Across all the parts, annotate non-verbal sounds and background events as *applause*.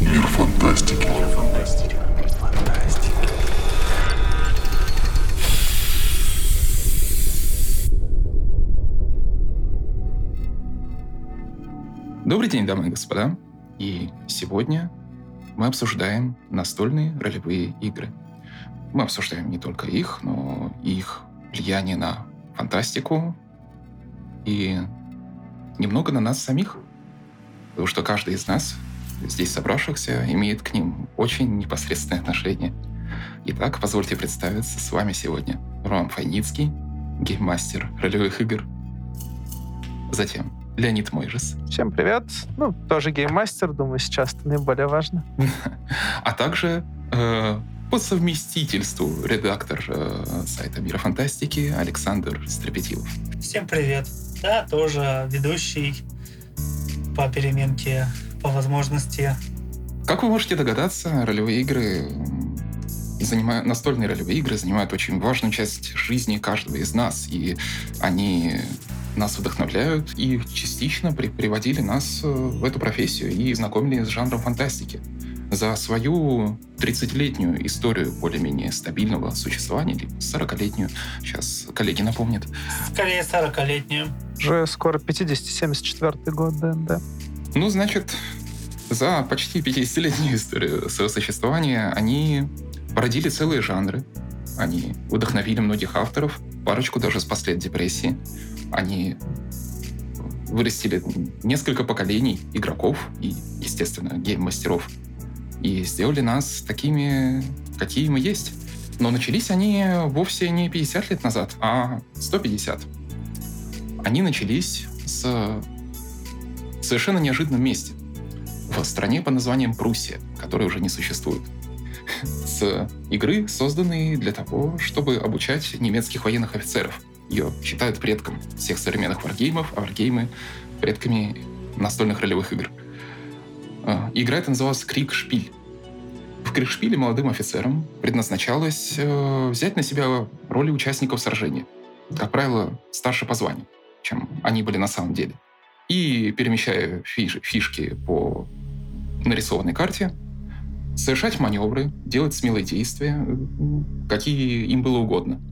Мир фантастики. Мир фантастики. Добрый день, дамы и господа. И сегодня мы обсуждаем настольные ролевые игры. Мы обсуждаем не только их, но и их влияние на фантастику и немного на нас самих. Потому что каждый из нас, здесь собравшихся, имеет к ним очень непосредственное отношение. Итак, позвольте представиться с вами сегодня Роман Файницкий, гейммастер ролевых игр. Затем Леонид Мойжес. Всем привет. Ну, тоже гейммастер, думаю, сейчас это наиболее важно. *laughs* А также э, по совместительству редактор э, сайта Мира Фантастики Александр Стрепетилов. Всем привет. Да, тоже ведущий по переменке, по возможности. Как вы можете догадаться, ролевые игры занимают, настольные ролевые игры занимают очень важную часть жизни каждого из нас, и они нас вдохновляют и частично при, приводили нас э, в эту профессию и знакомили с жанром фантастики. За свою 30-летнюю историю более-менее стабильного существования, или 40-летнюю, сейчас коллеги напомнят. Скорее 40-летнюю. Уже скоро 50-74 год ДНД. Ну, значит, за почти 50-летнюю историю своего существования они породили целые жанры, они вдохновили многих авторов, парочку даже спасли от депрессии. Они вырастили несколько поколений игроков и, естественно, гейм-мастеров. И сделали нас такими, какие мы есть. Но начались они вовсе не 50 лет назад, а 150. Они начались с совершенно неожиданном месте. В стране под названием Пруссия, которая уже не существует. С игры, созданной для того, чтобы обучать немецких военных офицеров – ее считают предком всех современных варгеймов, а варгеймы — предками настольных ролевых игр. А, игра эта называлась Крик-Шпиль. В Крик-Шпиле молодым офицерам предназначалось э, взять на себя роли участников сражения. Как правило, старше по званию, чем они были на самом деле. И перемещая фиш фишки по нарисованной карте, совершать маневры, делать смелые действия, какие им было угодно —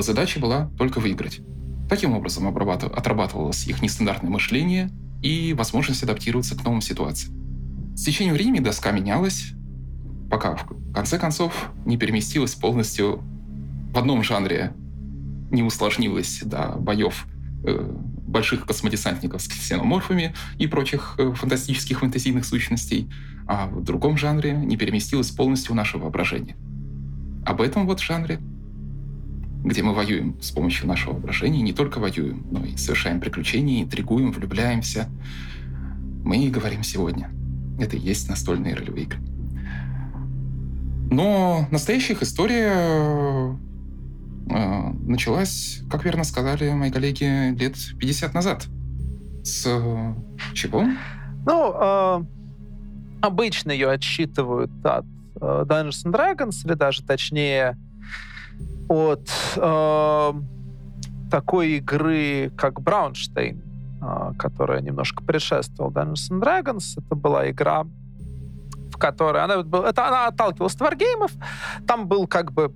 Задача была только выиграть. Таким образом отрабатывалось их нестандартное мышление и возможность адаптироваться к новым ситуациям. С течением времени доска менялась, пока в конце концов не переместилась полностью в одном жанре, не усложнилась до боев э, больших космодесантников с ксеноморфами и прочих э, фантастических фантазийных сущностей, а в другом жанре не переместилась полностью в наше воображение. Об этом вот жанре где мы воюем с помощью нашего воображения, не только воюем, но и совершаем приключения, интригуем, влюбляемся. Мы и говорим сегодня. Это и есть настольные ролевые игры. Но настоящая их история э, началась, как верно сказали мои коллеги, лет 50 назад. С чего? Ну, э, обычно ее отсчитывают от э, Dungeons and Dragons, или даже точнее от э, такой игры, как Браунштейн, э, которая немножко предшествовала Dungeons and Dragons. Это была игра, в которой она, это, она отталкивалась от варгеймов. Там был как бы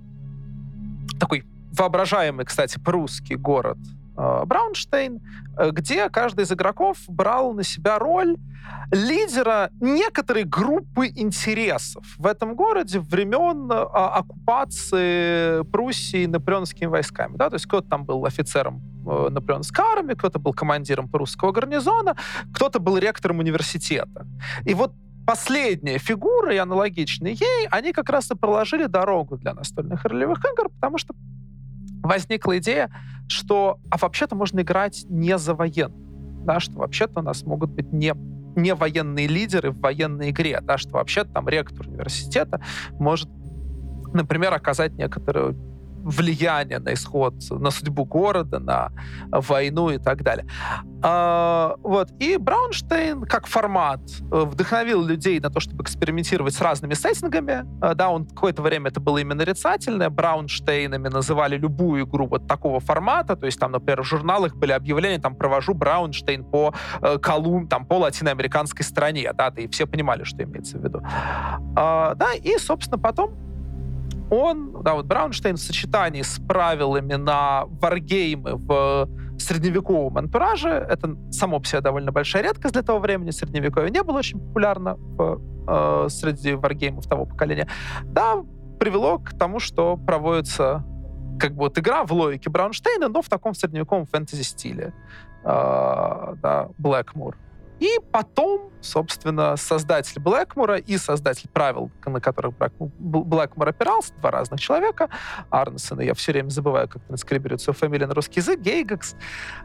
такой воображаемый, кстати, прусский город Браунштейн, э, где каждый из игроков брал на себя роль лидера некоторой группы интересов в этом городе времен э, оккупации Пруссии наполеоновскими войсками. Да? То есть кто-то там был офицером наполеоновской армии, кто-то был командиром прусского гарнизона, кто-то был ректором университета. И вот последняя фигура и аналогичные ей, они как раз и проложили дорогу для настольных ролевых игр, потому что возникла идея, что а вообще-то можно играть не за военных, да, что вообще-то у нас могут быть не не военные лидеры в военной игре, да, что вообще-то там ректор университета может, например, оказать некоторую влияние на исход, на судьбу города, на войну и так далее. А, вот. И Браунштейн как формат э, вдохновил людей на то, чтобы экспериментировать с разными сеттингами. А, да, он какое-то время это было именно нарицательное. Браунштейнами называли любую игру вот такого формата. То есть там, например, в журналах были объявления, там, провожу Браунштейн по э, Колумб, там, по латиноамериканской стране. Да, и все понимали, что имеется в виду. А, да, и, собственно, потом он, да, вот Браунштейн в сочетании с правилами на варгеймы в средневековом антураже, это само по себе довольно большая редкость для того времени, средневековье не было очень популярно в, э, среди варгеймов того поколения, да, привело к тому, что проводится как бы вот игра в логике Браунштейна, но в таком средневековом фэнтези-стиле. Э, да, Блэкмур. И потом, собственно, создатель Блэкмура и создатель правил, на которых Блэкмур опирался, два разных человека, Арнесон, и я все время забываю, как транскрибирует свою фамилию на русский язык, Гейгакс,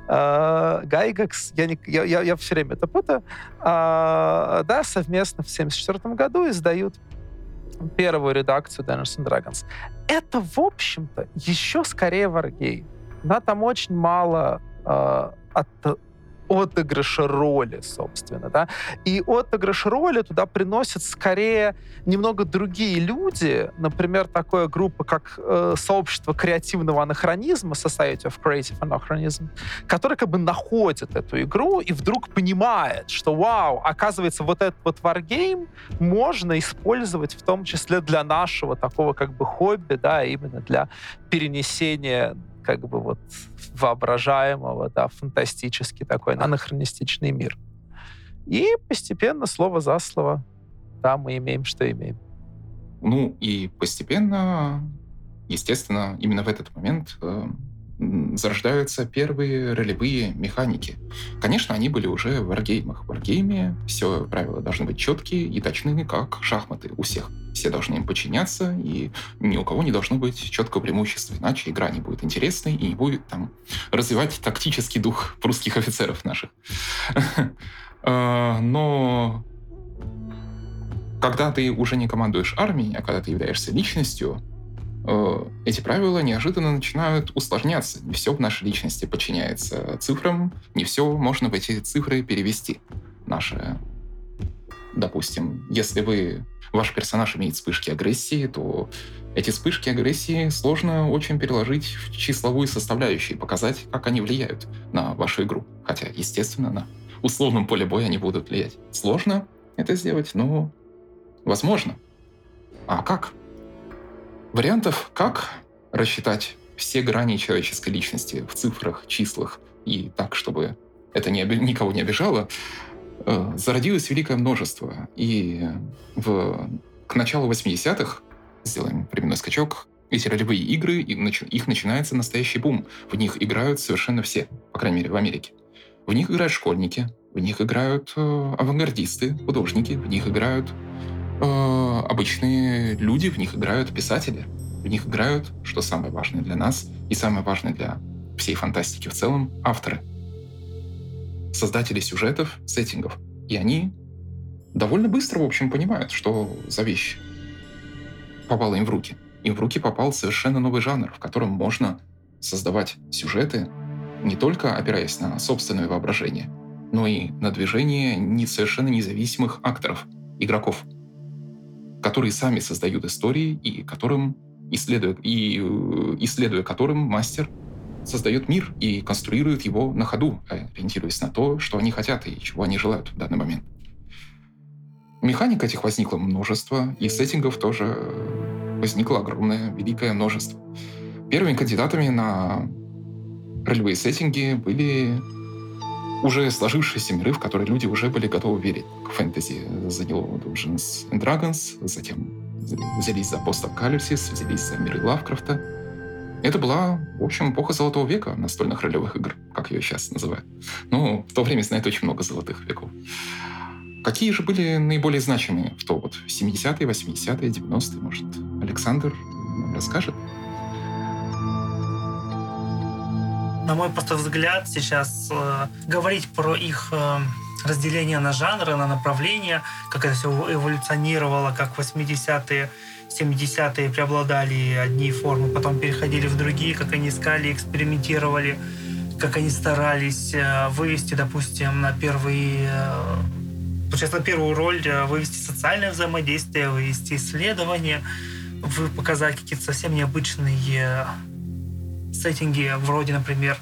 э, Гайгакс, я, не, я, я, я все время это путаю, э, да, совместно в 1974 году издают первую редакцию Dungeons and Dragons. Это, в общем-то, еще скорее варгейм. Да, там очень мало э, от отыгрыша роли, собственно, да. И отыгрыш роли туда приносят скорее немного другие люди, например, такая группа, как э, сообщество креативного анахронизма, Society of Creative Anachronism, который как бы находит эту игру и вдруг понимает, что, вау, оказывается, вот этот вот wargame можно использовать в том числе для нашего такого как бы хобби, да, именно для перенесения как бы вот воображаемого, да, фантастический такой анахронистичный мир. И постепенно, слово за слово, да, мы имеем, что имеем. Ну и постепенно, естественно, именно в этот момент э, зарождаются первые ролевые механики. Конечно, они были уже в варгеймах. В варгейме все правила должны быть четкие и точны, как шахматы у всех. Все должны им подчиняться, и ни у кого не должно быть четкого преимущества, иначе игра не будет интересной и не будет там развивать тактический дух прусских офицеров наших. *laughs* А, но когда ты уже не командуешь армией, а когда ты являешься личностью, эти правила неожиданно начинают усложняться. Не все в нашей личности подчиняется цифрам, не все можно в эти цифры перевести. Наши, допустим, если вы ваш персонаж имеет вспышки агрессии, то эти вспышки агрессии сложно очень переложить в числовую составляющую и показать, как они влияют на вашу игру. Хотя, естественно, на условном поле боя они будут влиять. Сложно это сделать, но возможно. А как? Вариантов, как рассчитать все грани человеческой личности в цифрах, числах и так, чтобы это не, никого не обижало, э, зародилось великое множество. И в, к началу 80-х, сделаем временной скачок, эти ролевые игры, их начинается настоящий бум. В них играют совершенно все, по крайней мере, в Америке. В них играют школьники, в них играют э, авангардисты, художники, в них играют э, обычные люди, в них играют писатели, в них играют, что самое важное для нас и самое важное для всей фантастики в целом, авторы. Создатели сюжетов, сеттингов. И они довольно быстро, в общем, понимают, что за вещь попала им в руки. Им в руки попал совершенно новый жанр, в котором можно создавать сюжеты, не только опираясь на собственное воображение, но и на движение не совершенно независимых акторов, игроков – которые сами создают истории и которым исследуя, и, э, исследуя которым мастер создает мир и конструирует его на ходу, ориентируясь на то, что они хотят и чего они желают в данный момент. Механик этих возникло множество, и сеттингов тоже возникло огромное, великое множество. Первыми кандидатами на ролевые сеттинги были уже сложившиеся миры, в которые люди уже были готовы верить. Фэнтези заняло Dungeons and Dragons, затем взялись за постапокалипсис, взялись за миры Лавкрафта. Это была, в общем, эпоха Золотого века настольных ролевых игр, как ее сейчас называют. Ну, в то время знает очень много золотых веков. Какие же были наиболее значимые в то вот 70-е, 80-е, 90-е, может, Александр расскажет? На мой просто взгляд, сейчас э, говорить про их э, разделение на жанры, на направления, как это все эволюционировало, как в 80-е, 70-е преобладали одни формы, потом переходили в другие, как они искали, экспериментировали, как они старались э, вывести, допустим, на первый сейчас на первую роль э, вывести социальное взаимодействие, вывести исследования, показать какие-то совсем необычные сеттинги, вроде, например,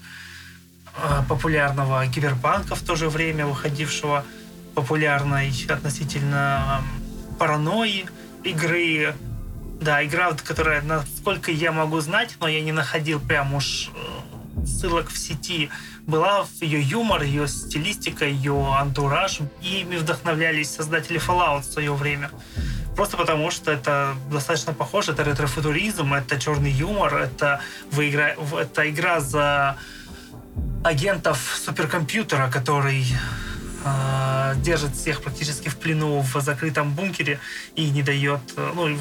э, популярного киберпанка в то же время выходившего, популярной относительно паранойи игры. Да, игра, которая, насколько я могу знать, но я не находил прям уж э, ссылок в сети, была ее юмор, ее стилистика, ее антураж. И ими вдохновлялись создатели Fallout в свое время. Просто потому, что это достаточно похоже. Это ретрофутуризм, это черный юмор, это, вы игра... это игра за агентов суперкомпьютера, который э, держит всех практически в плену в закрытом бункере и не дает, э, ну,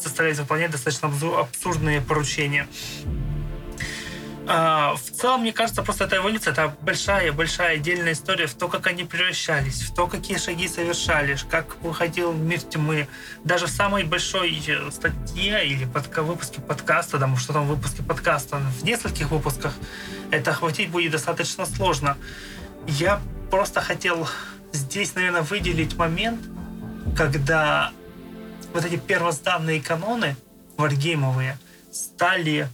заставляет выполнять достаточно абсурдные поручения. А, в целом, мне кажется, просто эта эволюция, это большая-большая отдельная история в то, как они превращались, в то, какие шаги совершали, как выходил мир тьмы. Даже в самой большой э, статье или под, выпуске подкаста, там, что там в выпуске подкаста, в нескольких выпусках это охватить будет достаточно сложно. Я просто хотел здесь, наверное, выделить момент, когда вот эти первозданные каноны варгеймовые стали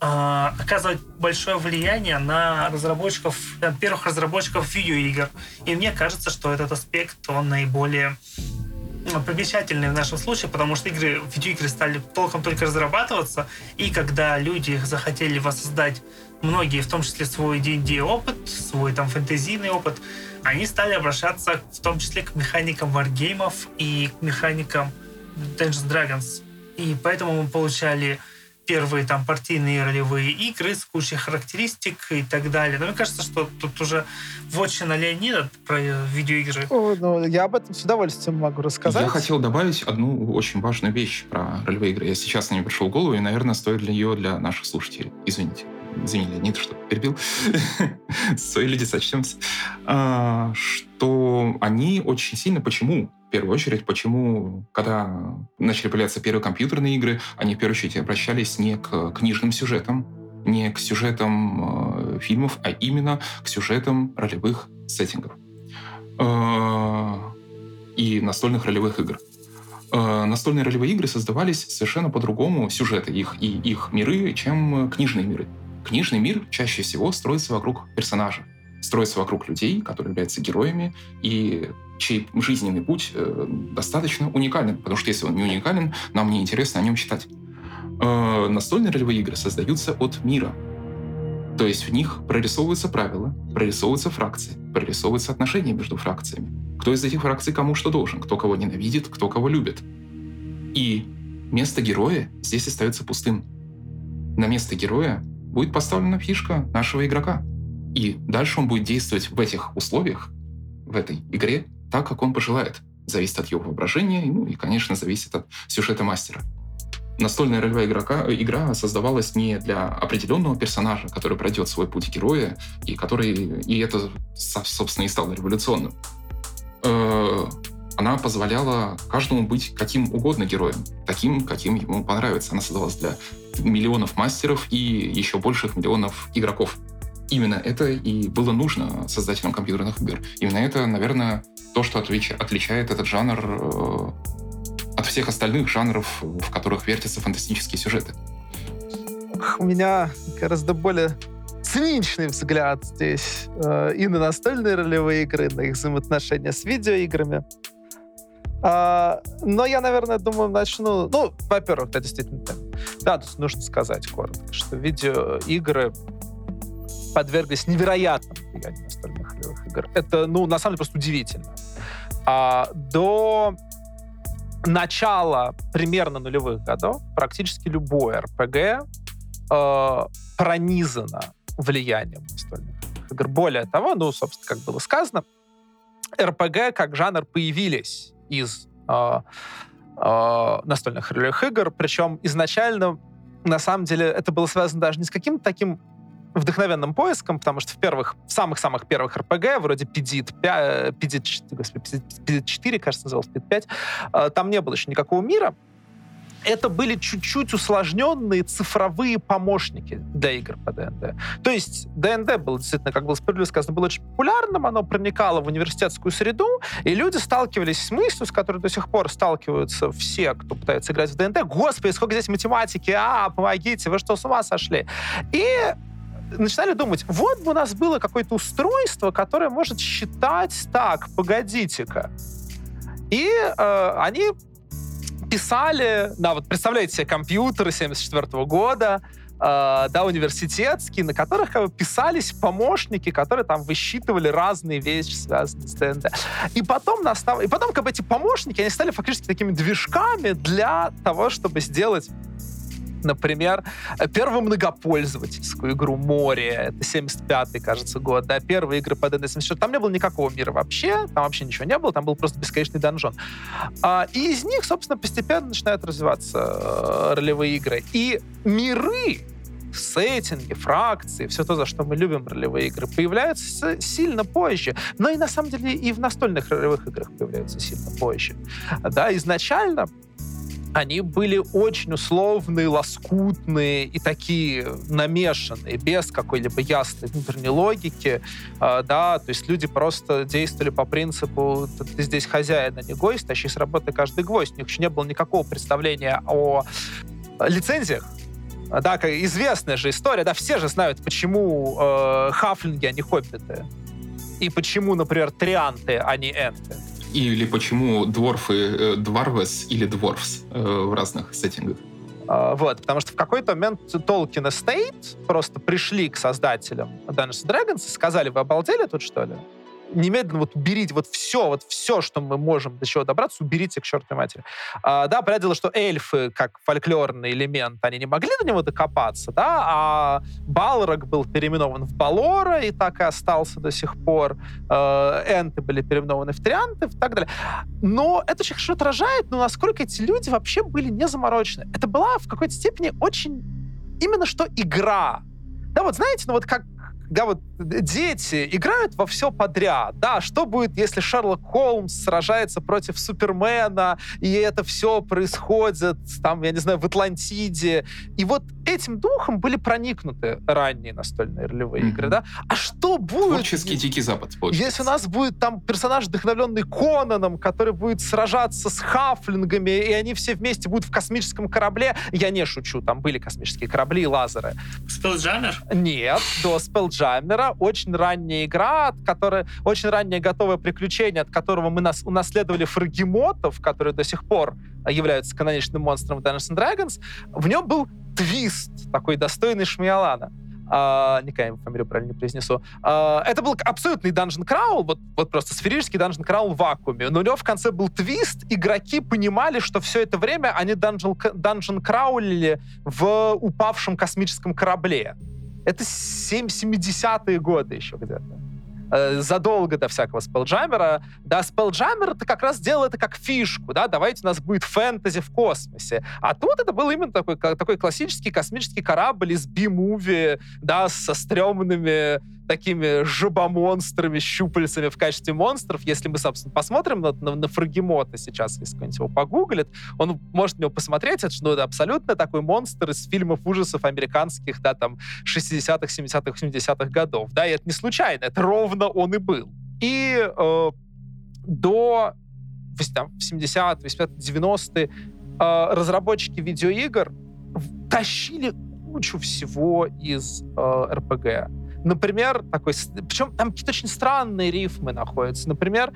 а, оказывать большое влияние на разработчиков, на первых разработчиков видеоигр. И мне кажется, что этот аспект, он наиболее ну, примечательный в нашем случае, потому что игры, видеоигры стали толком только разрабатываться, и когда люди захотели воссоздать многие, в том числе свой D&D опыт, свой там фэнтезийный опыт, они стали обращаться в том числе к механикам варгеймов и к механикам Dungeons Dragons. И поэтому мы получали первые там партийные ролевые игры с кучей характеристик и так далее. Но мне кажется, что тут уже вотчина Леонида про видеоигры. О, ну, я об этом с удовольствием могу рассказать. Я хотел добавить одну очень важную вещь про ролевые игры. Я сейчас на нее пришел в голову, и, наверное, стоит для нее для наших слушателей. Извините. Извини, Леонид, что перебил. *laughs* Свои люди сочтемся. А, что они очень сильно... Почему в первую очередь, почему, когда начали появляться первые компьютерные игры, они в первую очередь обращались не к книжным сюжетам, не к сюжетам э, фильмов, а именно к сюжетам ролевых сеттингов э, и настольных ролевых игр. Э, настольные ролевые игры создавались совершенно по-другому, сюжеты их и их миры, чем книжные миры. Книжный мир чаще всего строится вокруг персонажа, строится вокруг людей, которые являются героями, и чей жизненный путь э, достаточно уникален, потому что если он не уникален, нам не интересно о нем читать. Э, настольные ролевые игры создаются от мира, то есть в них прорисовываются правила, прорисовываются фракции, прорисовываются отношения между фракциями. Кто из этих фракций кому что должен, кто кого ненавидит, кто кого любит. И место героя здесь остается пустым. На место героя будет поставлена фишка нашего игрока. И дальше он будет действовать в этих условиях, в этой игре, так, как он пожелает. Зависит от его воображения, ну и, конечно, зависит от сюжета мастера. Настольная ролевая игрока, игра создавалась не для определенного персонажа, который пройдет свой путь героя, и который и это, собственно, и стало революционным. Э, она позволяла каждому быть каким угодно героем, таким, каким ему понравится. Она создавалась для миллионов мастеров и еще больших миллионов игроков. Именно это и было нужно создателям компьютерных игр. Именно это, наверное, то, что отличает этот жанр э, от всех остальных жанров, в которых вертятся фантастические сюжеты. У меня гораздо более циничный взгляд здесь э, и на настольные ролевые игры, на их взаимоотношения с видеоиграми. А, но я, наверное, думаю, начну... Ну, во-первых, да, действительно. Да, тут нужно сказать коротко, что видеоигры подверглись невероятному влиянию ролевых игр. Это, ну, на самом деле, просто удивительно. А, до начала примерно нулевых годов практически любой РПГ э, пронизано влиянием настольных игр. Более того, ну, собственно, как было сказано, РПГ как жанр появились из э, э, настольных ролевых игр, причем изначально, на самом деле, это было связано даже не с каким-то таким вдохновенным поиском, потому что в первых, в самых-самых первых РПГ, вроде PDIT, 5, PDIT, господи, PDIT 4, кажется, назывался PDIT 5, э, там не было еще никакого мира, это были чуть-чуть усложненные цифровые помощники для игр по ДНД. То есть ДНД было действительно, как было справедливо сказано, было очень популярным, оно проникало в университетскую среду, и люди сталкивались с мыслью, с которой до сих пор сталкиваются все, кто пытается играть в ДНД. Господи, сколько здесь математики, а, помогите, вы что, с ума сошли? И начинали думать, вот бы у нас было какое-то устройство, которое может считать так, погодите-ка. И э, они писали, да, вот представляете себе компьютеры 74 года, э, да, университетские, на которых как бы, писались помощники, которые там высчитывали разные вещи, связанные с ДНД. И потом, настав... и потом как бы, эти помощники, они стали фактически такими движками для того, чтобы сделать Например, первую многопользовательскую игру «Море», это 75-й, кажется, год, да, первые игры по DD74, там не было никакого мира вообще, там вообще ничего не было, там был просто бесконечный донжон. А, и из них, собственно, постепенно начинают развиваться э, ролевые игры. И миры, сеттинги, фракции, все то, за что мы любим ролевые игры, появляются сильно позже. Но и на самом деле и в настольных ролевых играх появляются сильно позже. Да, изначально они были очень условные, лоскутные и такие намешанные, без какой-либо ясной внутренней логики, э, да, то есть люди просто действовали по принципу «ты здесь хозяин, а не гость, тащи с работы каждый гвоздь». У них еще не было никакого представления о лицензиях, да, известная же история, да, все же знают, почему э, хафлинги, а не хоббиты. И почему, например, трианты, а не энты. Или почему дворфы э, дварвес или дворфс э, в разных сеттингах? Uh, вот, потому что в какой-то момент Tolkien Estate просто пришли к создателям Dungeons Dragons и сказали, вы обалдели тут, что ли? Немедленно вот уберите вот все, вот все, что мы можем до чего добраться, уберите к чертовой матери. А, да, понятное дело, что эльфы, как фольклорный элемент, они не могли до него докопаться, да, а Балрог был переименован в Балора и так и остался до сих пор. Э, энты были переименованы в Трианты и так далее. Но это очень хорошо отражает, ну, насколько эти люди вообще были не заморочены. Это была в какой-то степени очень именно что игра. Да, вот знаете, ну вот как да, вот дети играют во все подряд. Да, что будет, если Шерлок Холмс сражается против Супермена, и это все происходит, там, я не знаю, в Атлантиде. И вот этим духом были проникнуты ранние настольные ролевые mm-hmm. игры, да? А что будет... Творческий Дикий Запад, получается. Если у нас будет там персонаж, вдохновленный Конаном, который будет сражаться с хафлингами, и они все вместе будут в космическом корабле, я не шучу, там были космические корабли и лазеры. Спелджаммер? Нет, до Спелджаммера очень ранняя игра, от которой очень раннее готовое приключение, от которого мы нас унаследовали фрагимотов, которые до сих пор являются каноничным монстром Dungeons Dragons. В нем был твист, такой достойный Шмиалана. Uh, никогда его фамилию правильно не произнесу. Uh, это был абсолютный данжен краул, вот, вот просто сферический данжен краул в вакууме. Но у него в конце был твист. Игроки понимали, что все это время они данжен, данжен краулили в упавшем космическом корабле. Это 70-е годы еще где-то. Э, задолго до всякого спелджаммера, да, спелджаммер это как раз делал это как фишку, да, давайте у нас будет фэнтези в космосе. А тут это был именно такой, такой классический космический корабль из би-муви, да, со стрёмными такими жабомонстрами, щупальцами в качестве монстров. Если мы, собственно, посмотрим на, на, на Фрагимота сейчас, если кто-нибудь его погуглит, он может на него посмотреть, это, ну, это абсолютно такой монстр из фильмов ужасов американских, да, там, 60-х, 70-х, 80-х годов. Да, и это не случайно, это ровно он и был. И э, до там, 70-е, 80-е, 90-е э, разработчики видеоигр тащили кучу всего из э, РПГ. Например, такой... Причем там какие-то очень странные рифмы находятся. Например,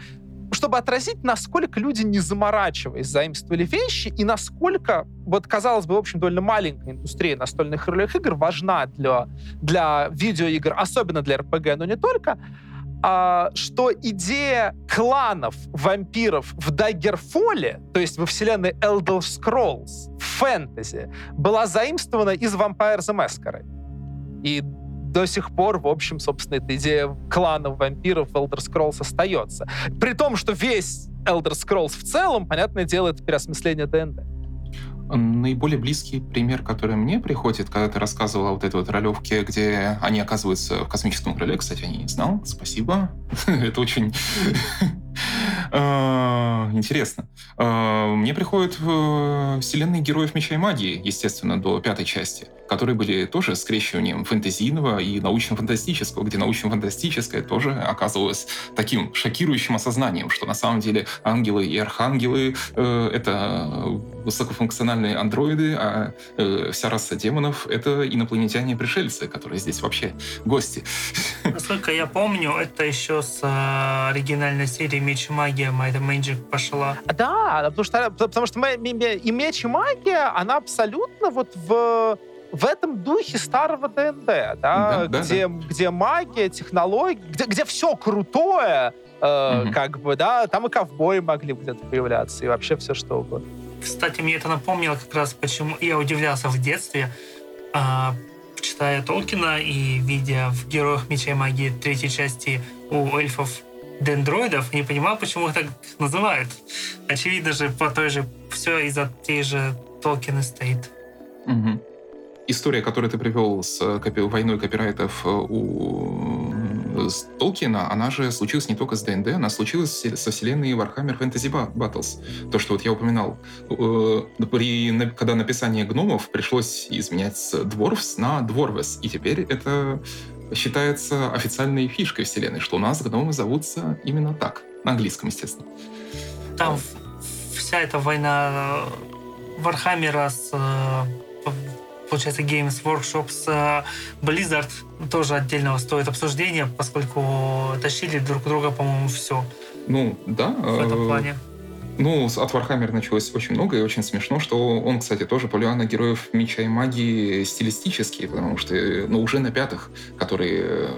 чтобы отразить, насколько люди, не заморачиваясь, заимствовали вещи, и насколько, вот, казалось бы, в общем, довольно маленькая индустрия настольных ролевых игр важна для, для видеоигр, особенно для РПГ, но не только, а, что идея кланов вампиров в Даггерфоле, то есть во вселенной Elder Scrolls, в фэнтези, была заимствована из Vampire the Masquerade. И до сих пор, в общем, собственно, эта идея кланов вампиров в Elder Scrolls остается. При том, что весь Elder Scrolls в целом, понятное дело, это переосмысление ДНД. Наиболее близкий пример, который мне приходит, когда ты рассказывал о вот этой вот ролевке, где они оказываются в космическом крыле, кстати, я не знал, спасибо. *laughs* Это очень... А, интересно. Э, мне приходят э, вселенные героев Меча и Магии, естественно, до пятой части, которые были тоже скрещиванием фэнтезийного и научно-фантастического, где научно-фантастическое тоже оказывалось таким шокирующим осознанием, что на самом деле ангелы и архангелы э, — это высокофункциональные андроиды, а э, вся раса демонов — это инопланетяне-пришельцы, которые здесь вообще гости. *laughs* Насколько я помню, это еще с э, оригинальной серии Меч и Магия and Magic пошла. Да, потому что, потому что и меч и магия, она абсолютно вот в в этом духе старого ДНД, да, Да, да, где, где магия, технологии, где, где все крутое, э, Мгм. как бы, да, там и ковбои могли где-то появляться, и вообще все что угодно. Кстати, мне это напомнило как раз, почему я удивлялся в детстве, а, читая Толкина и видя в «Героях Меча и Магии» третьей части у эльфов дендроидов, не понимал, почему их так называют. Очевидно же, по той же, все из-за tej же Estate. Мгм. История, которую ты привел с э, копи- войной копирайтов э, у с Толкина, она же случилась не только с ДНД, она случилась с- со вселенной Warhammer Fantasy Ba- Battles. То, что вот я упоминал. Э, При, когда написание гномов пришлось изменять с Dwarfs на Dwarves, и теперь это считается официальной фишкой вселенной, что у нас гномы зовутся именно так. На английском, естественно. Там вся эта война э, Вархаммера с э, п- получается Games Workshop с э, Blizzard тоже отдельного стоит обсуждения, поскольку тащили друг друга, по-моему, все Ну, да. в этом э, плане. Ну, от Warhammer началось очень много, и очень смешно, что он, кстати, тоже полюбил на героев меча и магии стилистические, потому что, э, ну, уже на пятых, которые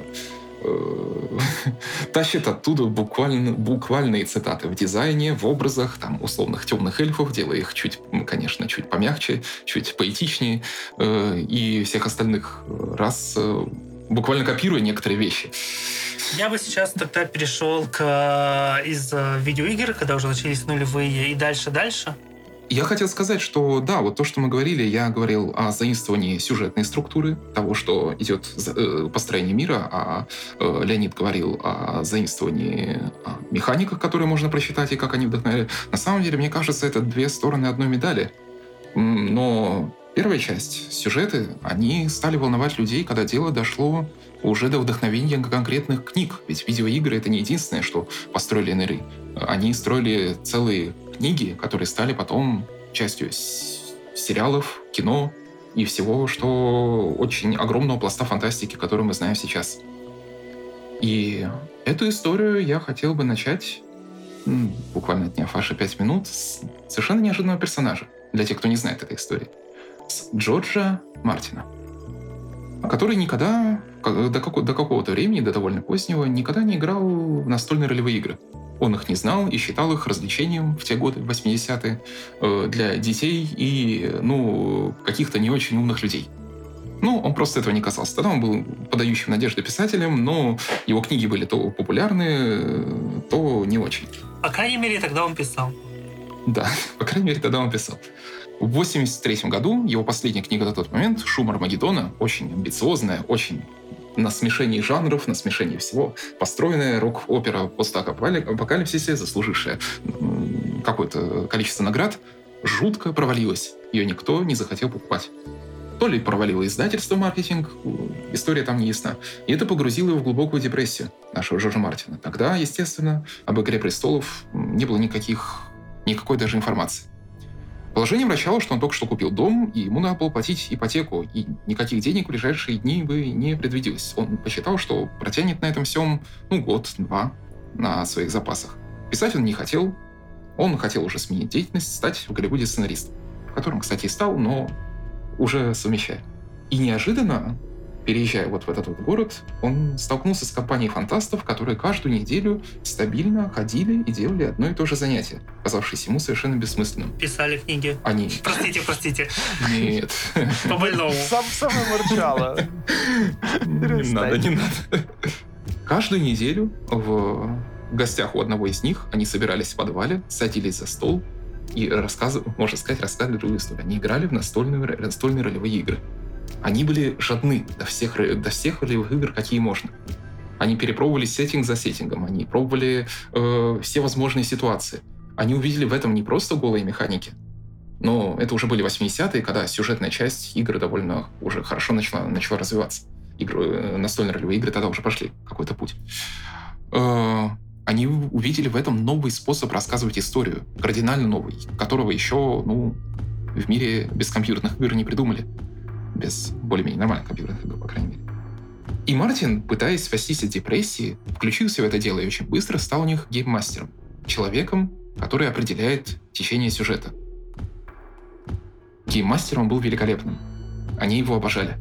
э, *laughs* тащат оттуда буквально, буквальные цитаты в дизайне, в образах, там, условных темных эльфов, делая их чуть, конечно, чуть помягче, чуть поэтичнее, э, и всех остальных раз э, буквально копируя некоторые вещи. Я бы сейчас тогда перешел к из видеоигр, когда уже начались нулевые, и дальше-дальше. Я хотел сказать, что да, вот то, что мы говорили, я говорил о заимствовании сюжетной структуры, того, что идет э, построение мира, а э, Леонид говорил о заимствовании о механиках, которые можно просчитать и как они вдохновляют. На самом деле, мне кажется, это две стороны одной медали. Но первая часть, сюжеты, они стали волновать людей, когда дело дошло уже до вдохновения конкретных книг. Ведь видеоигры — это не единственное, что построили НРИ. Они строили целые книги, которые стали потом частью сериалов, кино и всего, что очень огромного пласта фантастики, который мы знаем сейчас. И эту историю я хотел бы начать, буквально отняв ваши пять минут, с совершенно неожиданного персонажа, для тех, кто не знает этой истории. С Джорджа Мартина который никогда, до, како- до какого-то времени, до довольно позднего, никогда не играл в настольные ролевые игры. Он их не знал и считал их развлечением в те годы, в 80-е, э, для детей и, ну, каких-то не очень умных людей. Ну, он просто этого не касался. Тогда он был подающим надежды писателем, но его книги были то популярны, э, то не очень. По крайней мере, тогда он писал. Да, *laughs* по крайней мере, тогда он писал. В 83 году его последняя книга на тот момент «Шум Армагеддона», очень амбициозная, очень на смешении жанров, на смешении всего, построенная рок-опера постапокалипсисе, заслужившая какое-то количество наград, жутко провалилась. Ее никто не захотел покупать. То ли провалило издательство маркетинг, история там не ясна. И это погрузило его в глубокую депрессию, нашего Жоржа Мартина. Тогда, естественно, об «Игре престолов» не было никаких, никакой даже информации. Положение вращало, что он только что купил дом, и ему надо было платить ипотеку, и никаких денег в ближайшие дни бы не предвиделось. Он посчитал, что протянет на этом всем, ну, год-два на своих запасах. Писать он не хотел, он хотел уже сменить деятельность, стать в Голливуде сценаристом, которым, кстати, и стал, но уже совмещая. И неожиданно, переезжая вот в этот вот город, он столкнулся с компанией фантастов, которые каждую неделю стабильно ходили и делали одно и то же занятие, казавшееся ему совершенно бессмысленным. Писали книги. Они... Простите, простите. Нет. По больному. Сам самое мурчало. Не надо, не надо. Каждую неделю в гостях у одного из них они собирались в подвале, садились за стол и рассказывали, можно сказать, рассказывали другую историю. Они играли в настольные, настольные ролевые игры. Они были жадны до всех, до всех ролевых игр, какие можно. Они перепробовали сеттинг за сеттингом, они пробовали э, все возможные ситуации. Они увидели в этом не просто голые механики, но это уже были 80-е, когда сюжетная часть игры довольно уже хорошо начала, начала развиваться. Игры, э, настольные ролевые игры тогда уже пошли какой-то путь. Э, они увидели в этом новый способ рассказывать историю, кардинально новый, которого еще, ну, в мире без компьютерных игр не придумали. Без более-менее нормальных компьютерных игр, по крайней мере. И Мартин, пытаясь спастись от депрессии, включился в это дело и очень быстро стал у них гейммастером. Человеком, который определяет течение сюжета. Гейммастер он был великолепным. Они его обожали.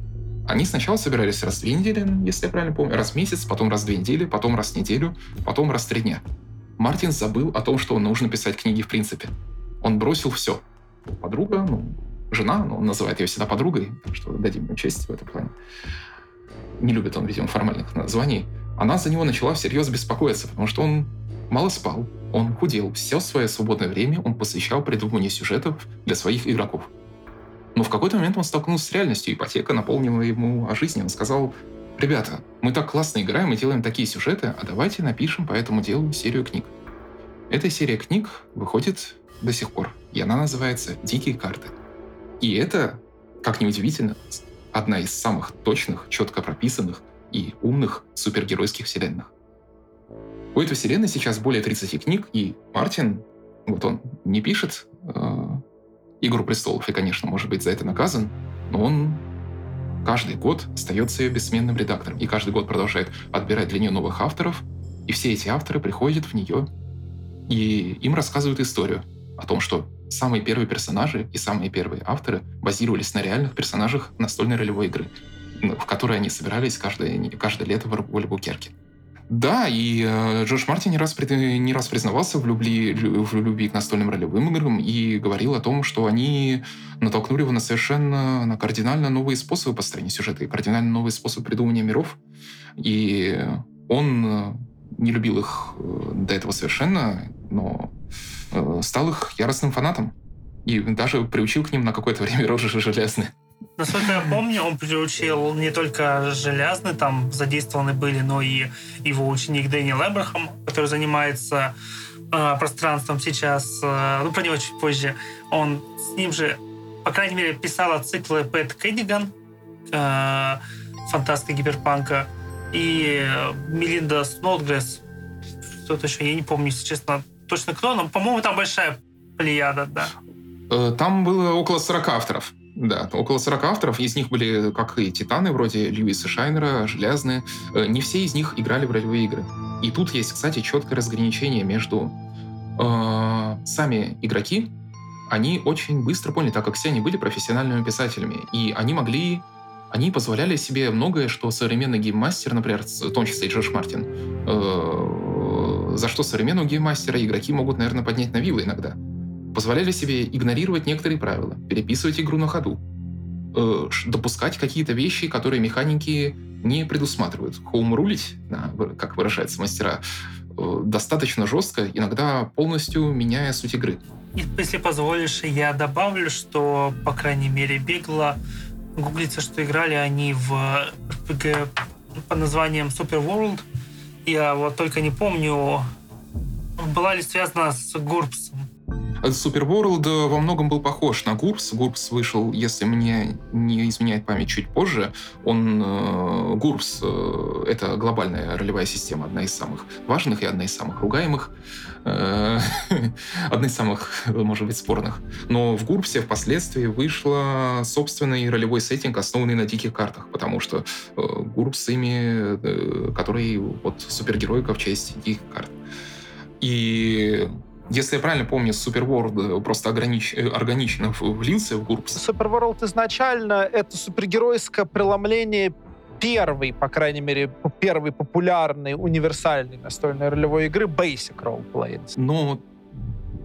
Они сначала собирались раз в две недели, если я правильно помню, раз в месяц, потом раз в две недели, потом раз в неделю, потом раз в три дня. Мартин забыл о том, что нужно писать книги в принципе. Он бросил все. Подруга, ну, жена, но он называет ее всегда подругой, так что дадим ему честь в этом плане. Не любит он, видимо, формальных названий. Она за него начала всерьез беспокоиться, потому что он мало спал, он худел. Все свое свободное время он посвящал придумыванию сюжетов для своих игроков. Но в какой-то момент он столкнулся с реальностью, ипотека наполнила ему о жизни. Он сказал, ребята, мы так классно играем и делаем такие сюжеты, а давайте напишем по этому делу серию книг. Эта серия книг выходит до сих пор, и она называется «Дикие карты». И это, как ни удивительно, одна из самых точных, четко прописанных и умных супергеройских вселенных. У этой вселенной сейчас более 30 книг, и Мартин, вот он не пишет э, «Игру престолов» и, конечно, может быть за это наказан, но он каждый год остается ее бессменным редактором и каждый год продолжает отбирать для нее новых авторов, и все эти авторы приходят в нее и им рассказывают историю о том, что самые первые персонажи и самые первые авторы базировались на реальных персонажах настольной ролевой игры, в которой они собирались каждое, каждое лето в Альбукерке. Да, и э, Джордж Мартин не раз, не раз признавался в любви, в любви к настольным ролевым играм и говорил о том, что они натолкнули его на совершенно на кардинально новые способы построения сюжета и кардинально новый способ придумывания миров. И он э, не любил их э, до этого совершенно, но стал их яростным фанатом. И даже приучил к ним на какое-то время *laughs* рожи железные. Насколько я помню, он приучил не только железный, там задействованы были, но и его ученик Дэниел Эбрахам, который занимается э, пространством сейчас, э, ну, про него чуть позже. Он с ним же, по крайней мере, писала циклы Пэт Кэддиган, э, фантастика гиперпанка, и Мелинда Сноудгресс, что-то еще, я не помню, если честно, точно кто, но, по-моему, там большая плеяда, да. Э, там было около 40 авторов. Да, около 40 авторов. Из них были, как и Титаны, вроде Льюиса Шайнера, Железные. Э, не все из них играли в ролевые игры. И тут есть, кстати, четкое разграничение между э, сами игроки. Они очень быстро поняли, так как все они были профессиональными писателями. И они могли они позволяли себе многое, что современный гейммастер, например, в том числе и Джордж Мартин, э, за что современного гейммастера игроки могут, наверное, поднять на вилы иногда. Позволяли себе игнорировать некоторые правила, переписывать игру на ходу, э, допускать какие-то вещи, которые механики не предусматривают. Хоум-рулить, как выражаются мастера, э, достаточно жестко, иногда полностью меняя суть игры. Если позволишь, я добавлю, что, по крайней мере, бегло гуглится, что играли они в RPG под названием Super World. Я вот только не помню, была ли связана с Гурпсом. Э, во многом был похож на Гурпс. Гурпс вышел, если мне не изменяет память, чуть позже. Он э, Гурпс э, это глобальная ролевая система, одна из самых важных и одна из самых ругаемых. Э, *laughs* одна из самых, может быть, спорных. Но в Гурпсе впоследствии вышла собственный ролевой сеттинг, основанный на диких картах, потому что э, Гурпс ими, э, который вот супергероика в честь диких карт. И если я правильно помню, World просто огранич... органично влился в Гурпс. World изначально это супергеройское преломление первой, по крайней мере, первой популярной универсальной настольной ролевой игры Basic Roleplaying. Но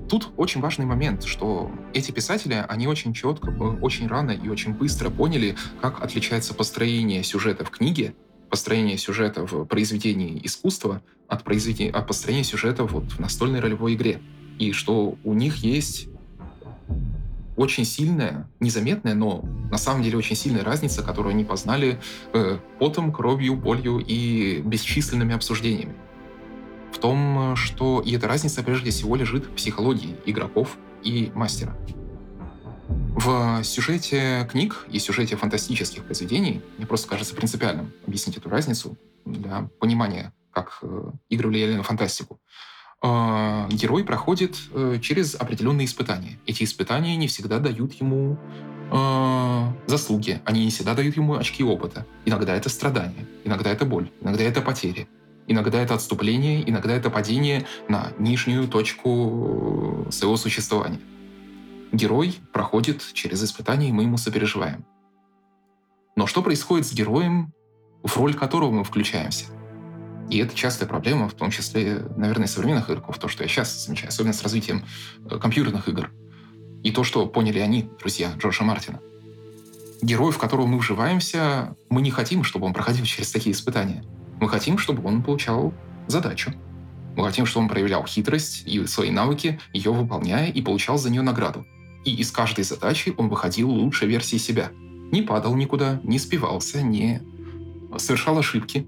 тут очень важный момент, что эти писатели, они очень четко, очень рано и очень быстро поняли, как отличается построение сюжета в книге, построение сюжета в произведении искусства от, произведения, от построения сюжета вот в настольной ролевой игре. И что у них есть очень сильная, незаметная, но на самом деле очень сильная разница, которую они познали э, потом, кровью, болью и бесчисленными обсуждениями. в том, что и эта разница прежде всего лежит в психологии игроков и мастера. В сюжете книг и сюжете фантастических произведений мне просто кажется принципиальным объяснить эту разницу для понимания, как э, игры влияли на фантастику. Э, герой проходит э, через определенные испытания. Эти испытания не всегда дают ему заслуги, они не всегда дают ему очки опыта. Иногда это страдание, иногда это боль, иногда это потери, иногда это отступление, иногда это падение на нижнюю точку своего существования герой проходит через испытания, и мы ему сопереживаем. Но что происходит с героем, в роль которого мы включаемся? И это частая проблема, в том числе, наверное, современных игроков, то, что я сейчас замечаю, особенно с развитием э, компьютерных игр. И то, что поняли они, друзья Джорджа Мартина. Герой, в которого мы вживаемся, мы не хотим, чтобы он проходил *laughs* через такие испытания. Мы хотим, чтобы он получал задачу. Мы хотим, чтобы он проявлял хитрость и свои навыки, ее выполняя, и получал за нее награду и из каждой задачи он выходил лучшей версией себя. Не падал никуда, не спивался, не совершал ошибки.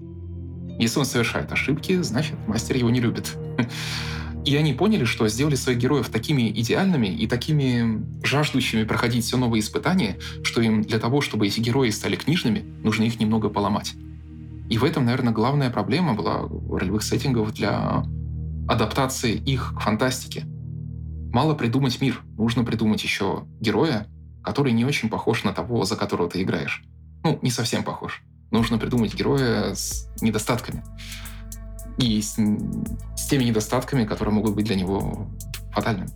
Если он совершает ошибки, значит, мастер его не любит. *laughs* И они поняли, что сделали своих героев такими идеальными и такими жаждущими проходить все новые испытания, что им для того, чтобы эти герои стали книжными, нужно их немного поломать. И в этом, наверное, главная проблема была ролевых сеттингов для адаптации их к фантастике. Мало придумать мир, нужно придумать еще героя, который не очень похож на того, за которого ты играешь. Ну, не совсем похож. Нужно придумать героя с недостатками. И с, с теми недостатками, которые могут быть для него фатальными.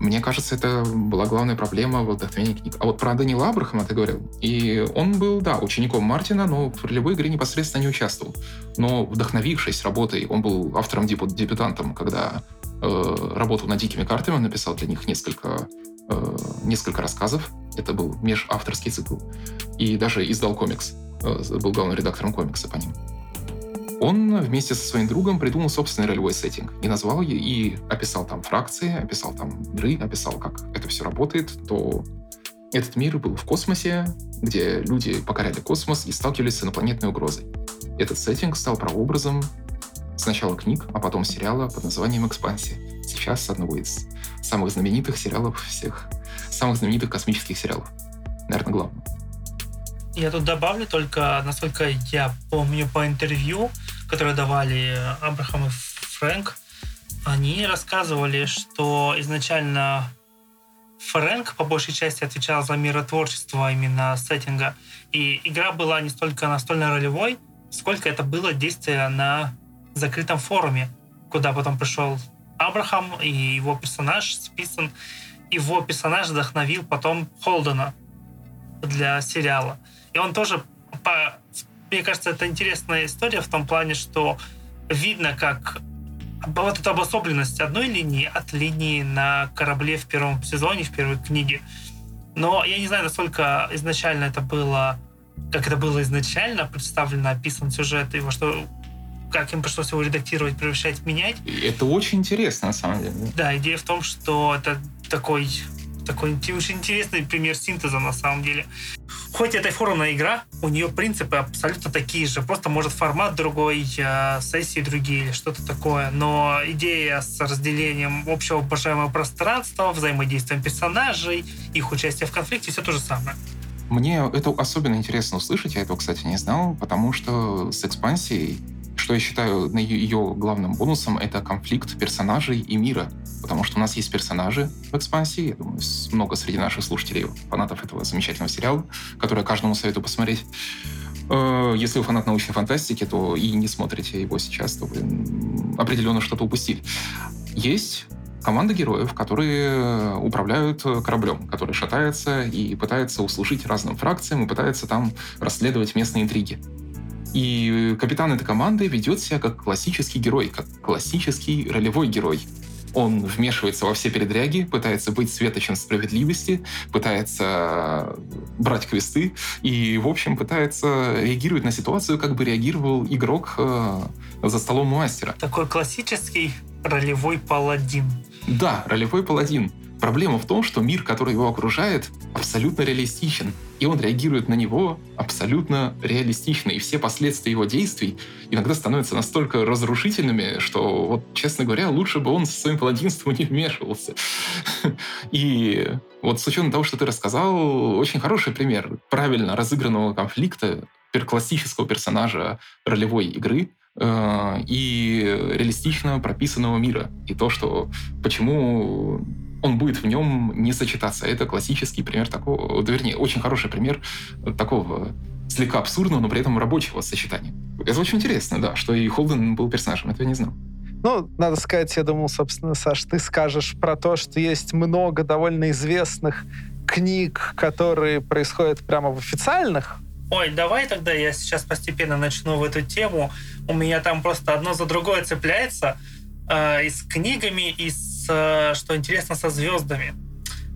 Мне кажется, это была главная проблема в вдохновении книг. А вот про Данила Абрахама ты говорил. И он был, да, учеником Мартина, но в ролевой игре непосредственно не участвовал. Но вдохновившись работой, он был автором-дебютантом, когда работал над дикими картами, он написал для них несколько, э, несколько рассказов. Это был межавторский цикл. И даже издал комикс. Э, был главным редактором комикса по ним. Он вместе со своим другом придумал собственный ролевой сеттинг и назвал ее, и описал там фракции, описал там миры, описал, как это все работает, то этот мир был в космосе, где люди покоряли космос и сталкивались с инопланетной угрозой. Этот сеттинг стал прообразом Сначала книг, а потом сериала под названием «Экспансия». Сейчас одного из самых знаменитых сериалов всех, самых знаменитых космических сериалов. Наверное, главного. Я тут добавлю только, насколько я помню по интервью, которые давали Абрахам и Фрэнк, они рассказывали, что изначально Фрэнк по большей части отвечал за миротворчество именно сеттинга. И игра была не столько настольно-ролевой, сколько это было действие на закрытом форуме, куда потом пришел Абрахам, и его персонаж списан. Его персонаж вдохновил потом Холдена для сериала. И он тоже, по, мне кажется, это интересная история в том плане, что видно, как вот эта обособленность одной линии от линии на корабле в первом сезоне, в первой книге. Но я не знаю, насколько изначально это было, как это было изначально представлено, описан сюжет, и во что как им пришлось его редактировать, превращать, менять. это очень интересно, на самом деле. Да, идея в том, что это такой такой очень интересный пример синтеза на самом деле. Хоть это и форумная игра, у нее принципы абсолютно такие же. Просто может формат другой, э, сессии другие или что-то такое. Но идея с разделением общего обожаемого пространства, взаимодействием персонажей, их участие в конфликте, все то же самое. Мне это особенно интересно услышать, я этого, кстати, не знал, потому что с экспансией что я считаю ее главным бонусом, это конфликт персонажей и мира. Потому что у нас есть персонажи в экспансии, я думаю, много среди наших слушателей, фанатов этого замечательного сериала, который я каждому советую посмотреть. Э, если вы фанат научной фантастики, то и не смотрите его сейчас, то вы определенно что-то упустили. Есть команда героев, которые управляют кораблем, который шатается и пытается услужить разным фракциям и пытается там расследовать местные интриги. И капитан этой команды ведет себя как классический герой, как классический ролевой герой. Он вмешивается во все передряги, пытается быть светочем справедливости, пытается брать квесты и, в общем, пытается реагировать на ситуацию, как бы реагировал игрок э, за столом мастера. Такой классический ролевой паладин. Да, ролевой паладин. Проблема в том, что мир, который его окружает, абсолютно реалистичен. И он реагирует на него абсолютно реалистично. И все последствия его действий иногда становятся настолько разрушительными, что, вот, честно говоря, лучше бы он со своим паладинством *laughs* не вмешивался. И вот с учетом того, что ты рассказал, очень хороший пример правильно разыгранного конфликта классического персонажа ролевой игры, э, и реалистично прописанного мира. И то, что почему он будет в нем не сочетаться. Это классический пример такого, вернее, очень хороший пример такого слегка абсурдного, но при этом рабочего сочетания. Это очень интересно, да, что и Холден был персонажем, этого я не знал. Ну, надо сказать, я думал, собственно, Саш, ты скажешь про то, что есть много довольно известных книг, которые происходят прямо в официальных Ой, давай тогда я сейчас постепенно начну в эту тему. У меня там просто одно за другое цепляется. Э, и с книгами, и с что интересно, со звездами.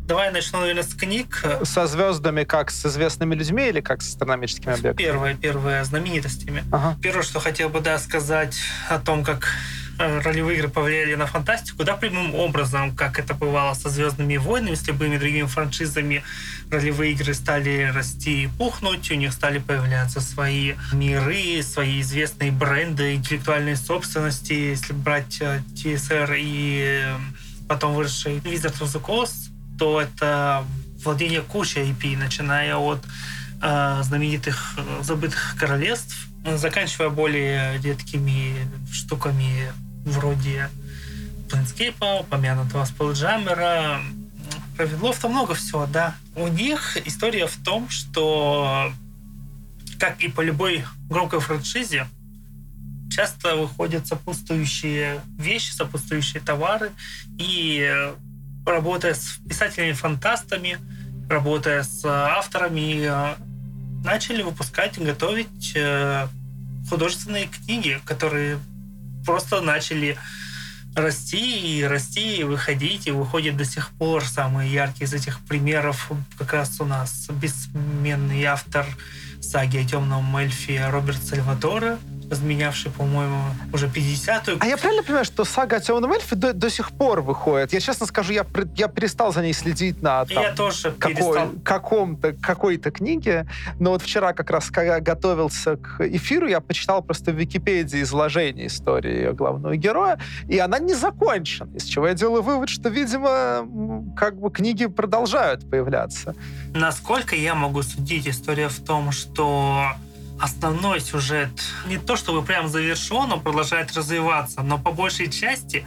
Давай начну, наверное, с книг. Со звездами как с известными людьми или как с астрономическими объектами? Первое, первое, знаменитостями. Ага. Первое, что хотел бы да, сказать о том, как ролевые игры повлияли на фантастику, да, прямым образом, как это бывало со «Звездными войнами», с любыми другими франшизами, ролевые игры стали расти и пухнуть, у них стали появляться свои миры, свои известные бренды интеллектуальной собственности, если брать TSR э, и э, потом выросший Wizards of the Coast, то это владение кучей IP, начиная от э, знаменитых э, забытых королевств, заканчивая более редкими штуками вроде Planescape, упомянутого Spelljammer, про Ведлов-то много всего, да. У них история в том, что, как и по любой громкой франшизе, часто выходят сопутствующие вещи, сопутствующие товары, и работая с писателями-фантастами, работая с авторами, начали выпускать и готовить э, художественные книги, которые просто начали расти и расти, и выходить, и выходит до сих пор. Самый яркий из этих примеров как раз у нас бессменный автор саги о темном эльфе Роберт Сальвадора, разменявший, по-моему, уже 50-ю. А я правильно понимаю, что сага о темном эльфе до, до сих пор выходит? Я честно скажу, я, я перестал за ней следить на там, я тоже какой, каком-то, какой-то книге, но вот вчера как раз, когда готовился к эфиру, я почитал просто в Википедии изложение истории ее главного героя, и она не закончена, из чего я делаю вывод, что, видимо, как бы книги продолжают появляться. Насколько я могу судить, история в том, что основной сюжет не то чтобы прям завершен, он продолжает развиваться, но по большей части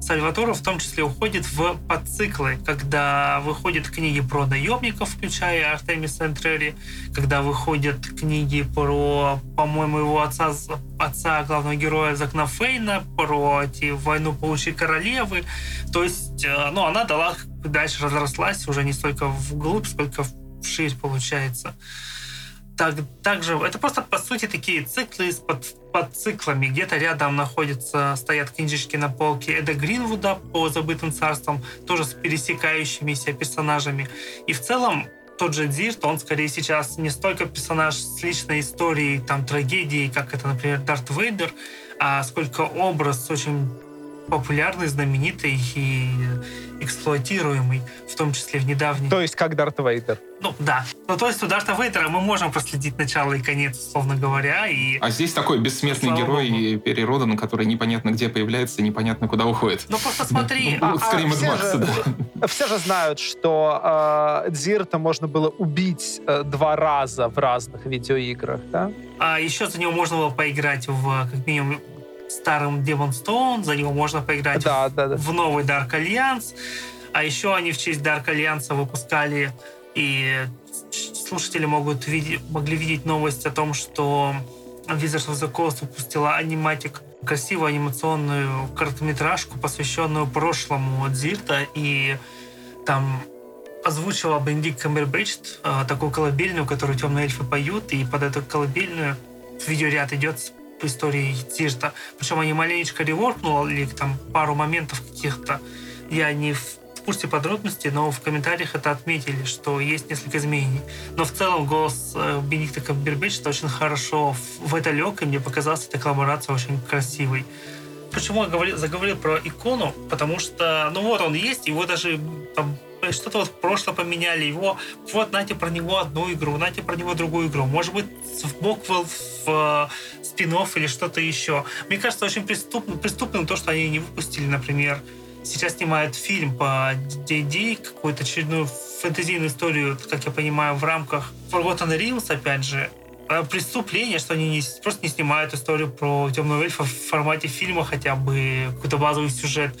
Сальватору в том числе уходит в подциклы, когда выходят книги про наемников, включая Артемиса Энтрери, когда выходят книги про, по-моему, его отца, отца главного героя Закна Фейна, про эти войну паучьей королевы. То есть, э, ну, она дала, дальше разрослась уже не столько вглубь, сколько вширь получается так, также это просто по сути такие циклы с под, под циклами. Где-то рядом находятся, стоят книжечки на полке Эда Гринвуда по забытым царствам, тоже с пересекающимися персонажами. И в целом тот же Дирт, он скорее сейчас не столько персонаж с личной историей, там, трагедией, как это, например, Дарт Вейдер, а сколько образ очень популярный, знаменитый и эксплуатируемый, в том числе в недавней... То есть как Дарт Вейдер? Ну, да. Ну, то есть у Дарта Вейдера мы можем проследить начало и конец, условно говоря. И... А здесь такой бессмертный Слава герой Богу. переродан, который непонятно где появляется, непонятно куда уходит. Ну, просто смотри. Ну, скорее а, все, же, да. все же знают, что э, Дзирта можно было убить э, два раза в разных видеоиграх, да? А еще за него можно было поиграть в, как минимум, старым Demon Stone, за него можно поиграть да, в, да, да. в новый Dark Alliance. А еще они в честь Dark Alliance выпускали, и слушатели могут видеть, могли видеть новость о том, что Wizards of the Coast выпустила аниматик, красивую анимационную короткометражку, посвященную прошлому Дзирта, и там озвучила Бендик Камбербридж э, такую колыбельную, которую темные эльфы поют, и под эту колыбельную видеоряд идет по истории Тирта. Причем они маленечко реворкнули там пару моментов каких-то. Я не в курсе подробностей, но в комментариях это отметили, что есть несколько изменений. Но в целом голос э, Бенедикта Камбербэтча очень хорошо в это лег, и мне показалась эта коллаборация очень красивой. Почему я говорил, заговорил про икону? Потому что, ну вот он есть, его даже там что-то вот в поменяли его. Вот, знаете, про него одну игру, знаете, про него другую игру. Может быть, в букву в э, спин или что-то еще. Мне кажется, очень преступным, преступным то, что они не выпустили, например, сейчас снимают фильм по D&D, какую-то очередную фэнтезийную историю, как я понимаю, в рамках Forgotten Realms, опять же, а преступление, что они не, просто не снимают историю про темного эльфа в формате фильма хотя бы, какой-то базовый сюжет.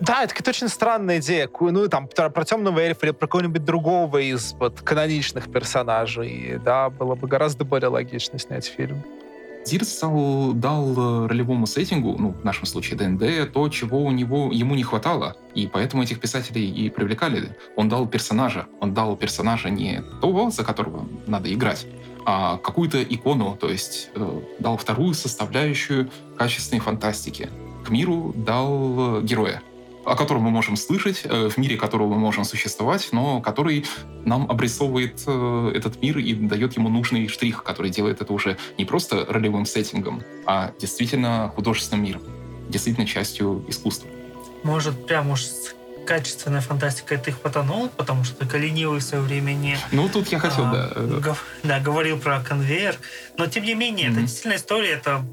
Да, это какая-то очень странная идея. Ну, там, про темного эльфа или про кого-нибудь другого из вот, каноничных персонажей. Да, было бы гораздо более логично снять фильм. Дирс дал э, ролевому сеттингу, ну, в нашем случае ДНД, то, чего у него, ему не хватало. И поэтому этих писателей и привлекали. Он дал персонажа. Он дал персонажа не того, за которого надо играть, а какую-то икону, то есть э, дал вторую составляющую качественной фантастики. К миру дал э, героя, о котором мы можем слышать, э, в мире которого мы можем существовать, но который нам обрисовывает э, этот мир и дает ему нужный штрих, который делает это уже не просто ролевым сеттингом, а действительно художественным миром, действительно частью искусства. Может, прям уж качественная фантастика это их потонул, потому что только ленивый в свое время не... Ну, тут я хотел, а, да. Гов, да, говорил про конвейер. Но, тем не менее, mm-hmm. это действительно история, это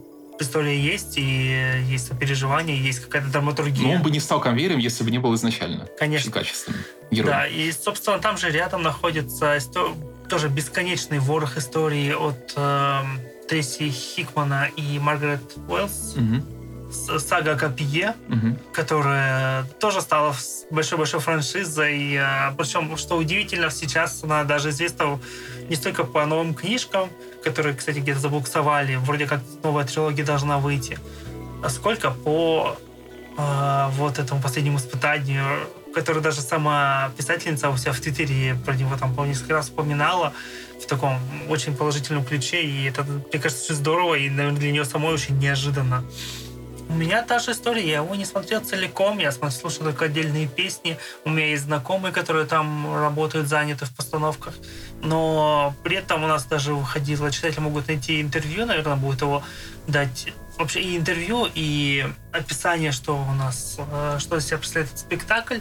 история есть, и есть сопереживание, есть какая-то драматургия. Но он бы не стал конвейером, если бы не был изначально Конечно. качественным героем. Да, и, собственно, там же рядом находится тоже бесконечный ворох истории от э, Трейси Хикмана и Маргарет Уэллс. Угу сага Копье, угу. которая тоже стала большой-большой франшизой. А, Причем, что удивительно, сейчас она даже известна не столько по новым книжкам, которые, кстати, где-то забуксовали, вроде как новая трилогия должна выйти, а сколько по э, вот этому последнему испытанию, которое даже сама писательница у себя в Твиттере про него там, по несколько раз вспоминала в таком очень положительном ключе, и это, мне кажется, очень здорово, и, наверное, для нее самой очень неожиданно. У меня та же история, я его не смотрел целиком, я слушал только отдельные песни. У меня есть знакомые, которые там работают, заняты в постановках. Но при этом у нас даже выходило, читатели могут найти интервью, наверное, будет его дать вообще и интервью, и описание, что у нас, э, что из себя представляет этот спектакль.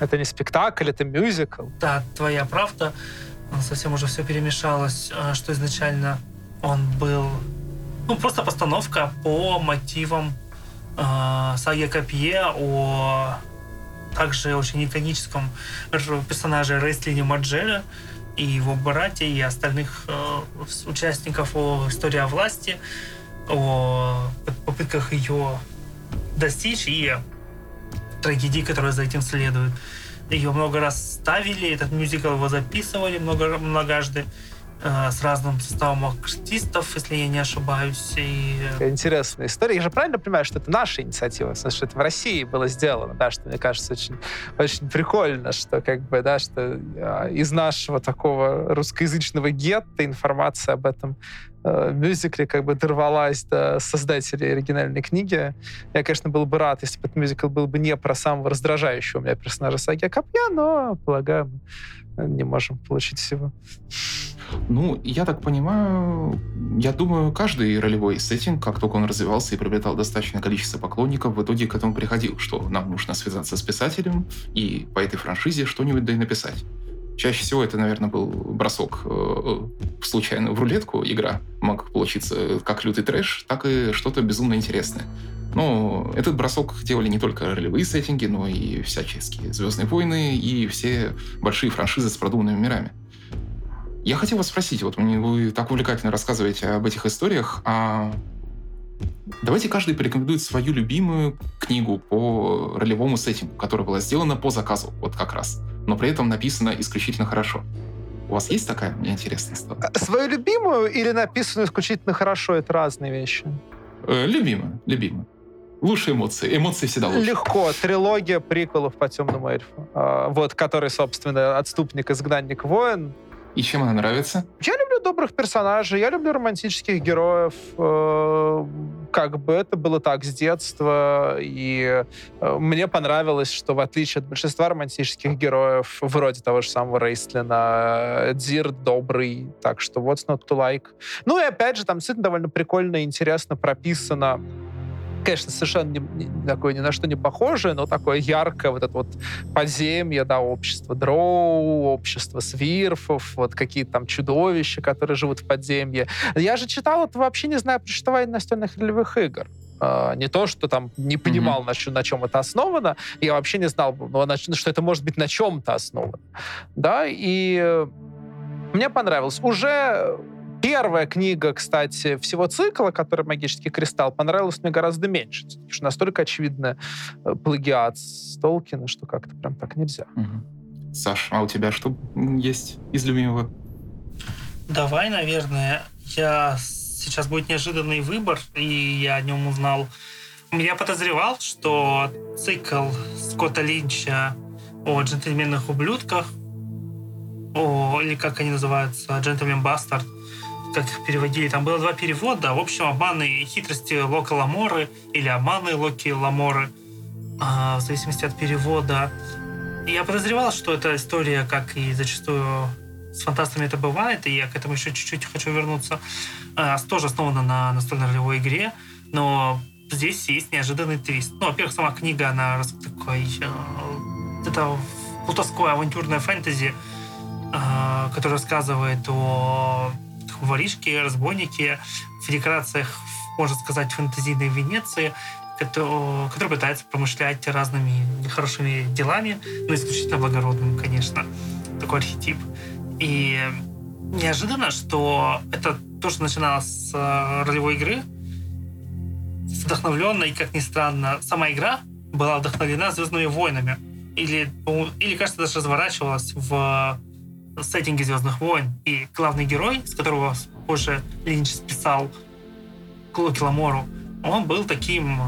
Это не спектакль, это мюзикл. Да, твоя правда. Совсем уже все перемешалось, э, что изначально он был ну, просто постановка по мотивам э, саги Копье, о также очень иконическом персонаже Рейслине Маджере и его брате и остальных э, участников о истории о власти, о попытках ее достичь и трагедии, которая за этим следует. Ее много раз ставили, этот мюзикл его записывали много, многожды. Э, с разным составом артистов, если я не ошибаюсь. И... Интересная история. Я же правильно понимаю, что это наша инициатива, что это в России было сделано, да, что мне кажется очень, очень прикольно, что как бы, да, что э, из нашего такого русскоязычного гетто информация об этом э, мюзикле как бы дорвалась до создателей оригинальной книги. Я, конечно, был бы рад, если бы этот мюзикл был бы не про самого раздражающего у меня персонажа Саги Копья, но, полагаю, не можем получить всего. Ну, я так понимаю, я думаю, каждый ролевой сеттинг, как только он развивался и приобретал достаточное количество поклонников, в итоге к этому приходил, что нам нужно связаться с писателем и по этой франшизе что-нибудь да и написать. Чаще всего это, наверное, был бросок э, случайно в рулетку игра. Мог получиться как лютый трэш, так и что-то безумно интересное. Но этот бросок делали не только ролевые сеттинги, но и всяческие «Звездные войны» и все большие франшизы с продуманными мирами. Я хотел вас спросить, вот вы так увлекательно рассказываете об этих историях, а давайте каждый порекомендует свою любимую книгу по ролевому сеттингу, которая была сделана по заказу, вот как раз, но при этом написана исключительно хорошо. У вас есть такая? Мне интересно стало. Свою любимую или написанную исключительно хорошо? Это разные вещи. Э, любимую, любимую. Лучшие эмоции. Эмоции всегда лучше. Легко. Трилогия приколов по темному эльфу. А, вот, который, собственно, отступник, изгнанник, воин. И чем она нравится? Я люблю добрых персонажей, я люблю романтических героев. Э, как бы это было так с детства. И э, мне понравилось, что в отличие от большинства романтических героев, вроде того же самого Рейстлина, Дир добрый. Так что what's not to like. Ну и опять же, там действительно довольно прикольно и интересно прописано конечно, совершенно не, не, такое ни на что не похожее, но такое яркое вот это вот подземье, да, общество дроу, общество свирфов, вот какие-то там чудовища, которые живут в подземье. Я же читал это вообще не знаю существование настольных ролевых игр. Uh, не то, что там не понимал, mm-hmm. на, на чем это основано, я вообще не знал, ну, что это может быть на чем-то основано. Да, и мне понравилось. Уже Первая книга, кстати, всего цикла, который «Магический кристалл», понравилась мне гораздо меньше. Потому что настолько очевидно э, плагиат с Толкина, что как-то прям так нельзя. Угу. Саш, а у тебя что есть из любимого? Давай, наверное, я сейчас будет неожиданный выбор, и я о нем узнал. Я подозревал, что цикл Скотта Линча о джентльменных ублюдках, о, или как они называются, джентльмен Бастард, как их переводили, там было два перевода. В общем, обманы и хитрости Лока Ламоры или обманы Локи Ламоры, а, в зависимости от перевода. И я подозревал, что эта история, как и зачастую с фантастами это бывает, и я к этому еще чуть-чуть хочу вернуться, а, тоже основана на настольной ролевой игре, но здесь есть неожиданный твист. Ну, во-первых, сама книга, она такой... Э, это плутовское авантюрное фэнтези, э, которое рассказывает о воришки, разбойники в декорациях, можно сказать, фэнтезийной Венеции, который, который пытается промышлять разными хорошими делами, но исключительно благородным, конечно, такой архетип. И неожиданно, что это тоже начиналось с э, ролевой игры, вдохновленной, как ни странно, сама игра была вдохновлена «Звездными войнами». Или, или кажется, даже разворачивалась в сеттинге «Звездных войн». И главный герой, с которого позже Линч списал Клоки Ламору, он был таким э,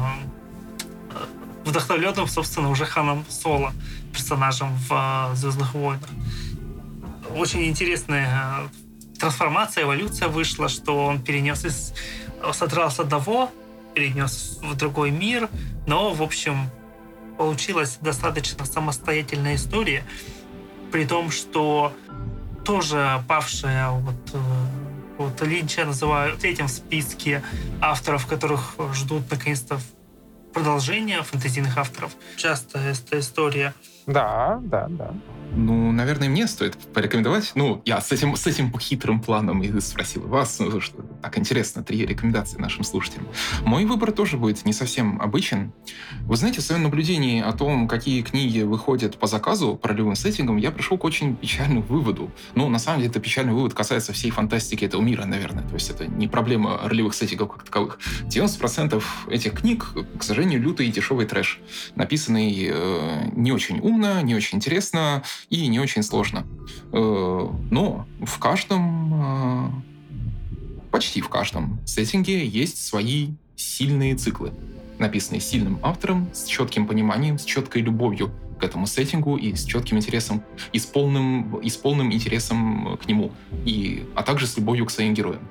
вдохновленным, собственно, уже Ханом Соло, персонажем в «Звездных войнах». Очень интересная э, трансформация, эволюция вышла, что он перенес из... содрал с одного, перенес в другой мир, но, в общем, получилась достаточно самостоятельная история, при том, что тоже павшая вот, э, вот Линча называю третьим в списке авторов, которых ждут наконец-то продолжения фэнтезийных авторов. Часто эта история. Да, да, да. Ну, наверное, мне стоит порекомендовать. Ну, я с этим, с этим хитрым планом и спросил вас, ну, что так интересно, три рекомендации нашим слушателям. Мой выбор тоже будет не совсем обычен. Вы знаете, в своем наблюдении о том, какие книги выходят по заказу по ролевым сеттингам, я пришел к очень печальному выводу. Ну, на самом деле, это печальный вывод касается всей фантастики этого мира, наверное. То есть это не проблема ролевых сеттингов как таковых. 90% этих книг, к сожалению, лютый и дешевый трэш, написанный э, не очень умно, не очень интересно, и не очень сложно. Э, но в каждом, э, почти в каждом сеттинге есть свои сильные циклы, написанные сильным автором, с четким пониманием, с четкой любовью к этому сеттингу и с четким интересом, и с полным, и с полным интересом к нему, и, а также с любовью к своим героям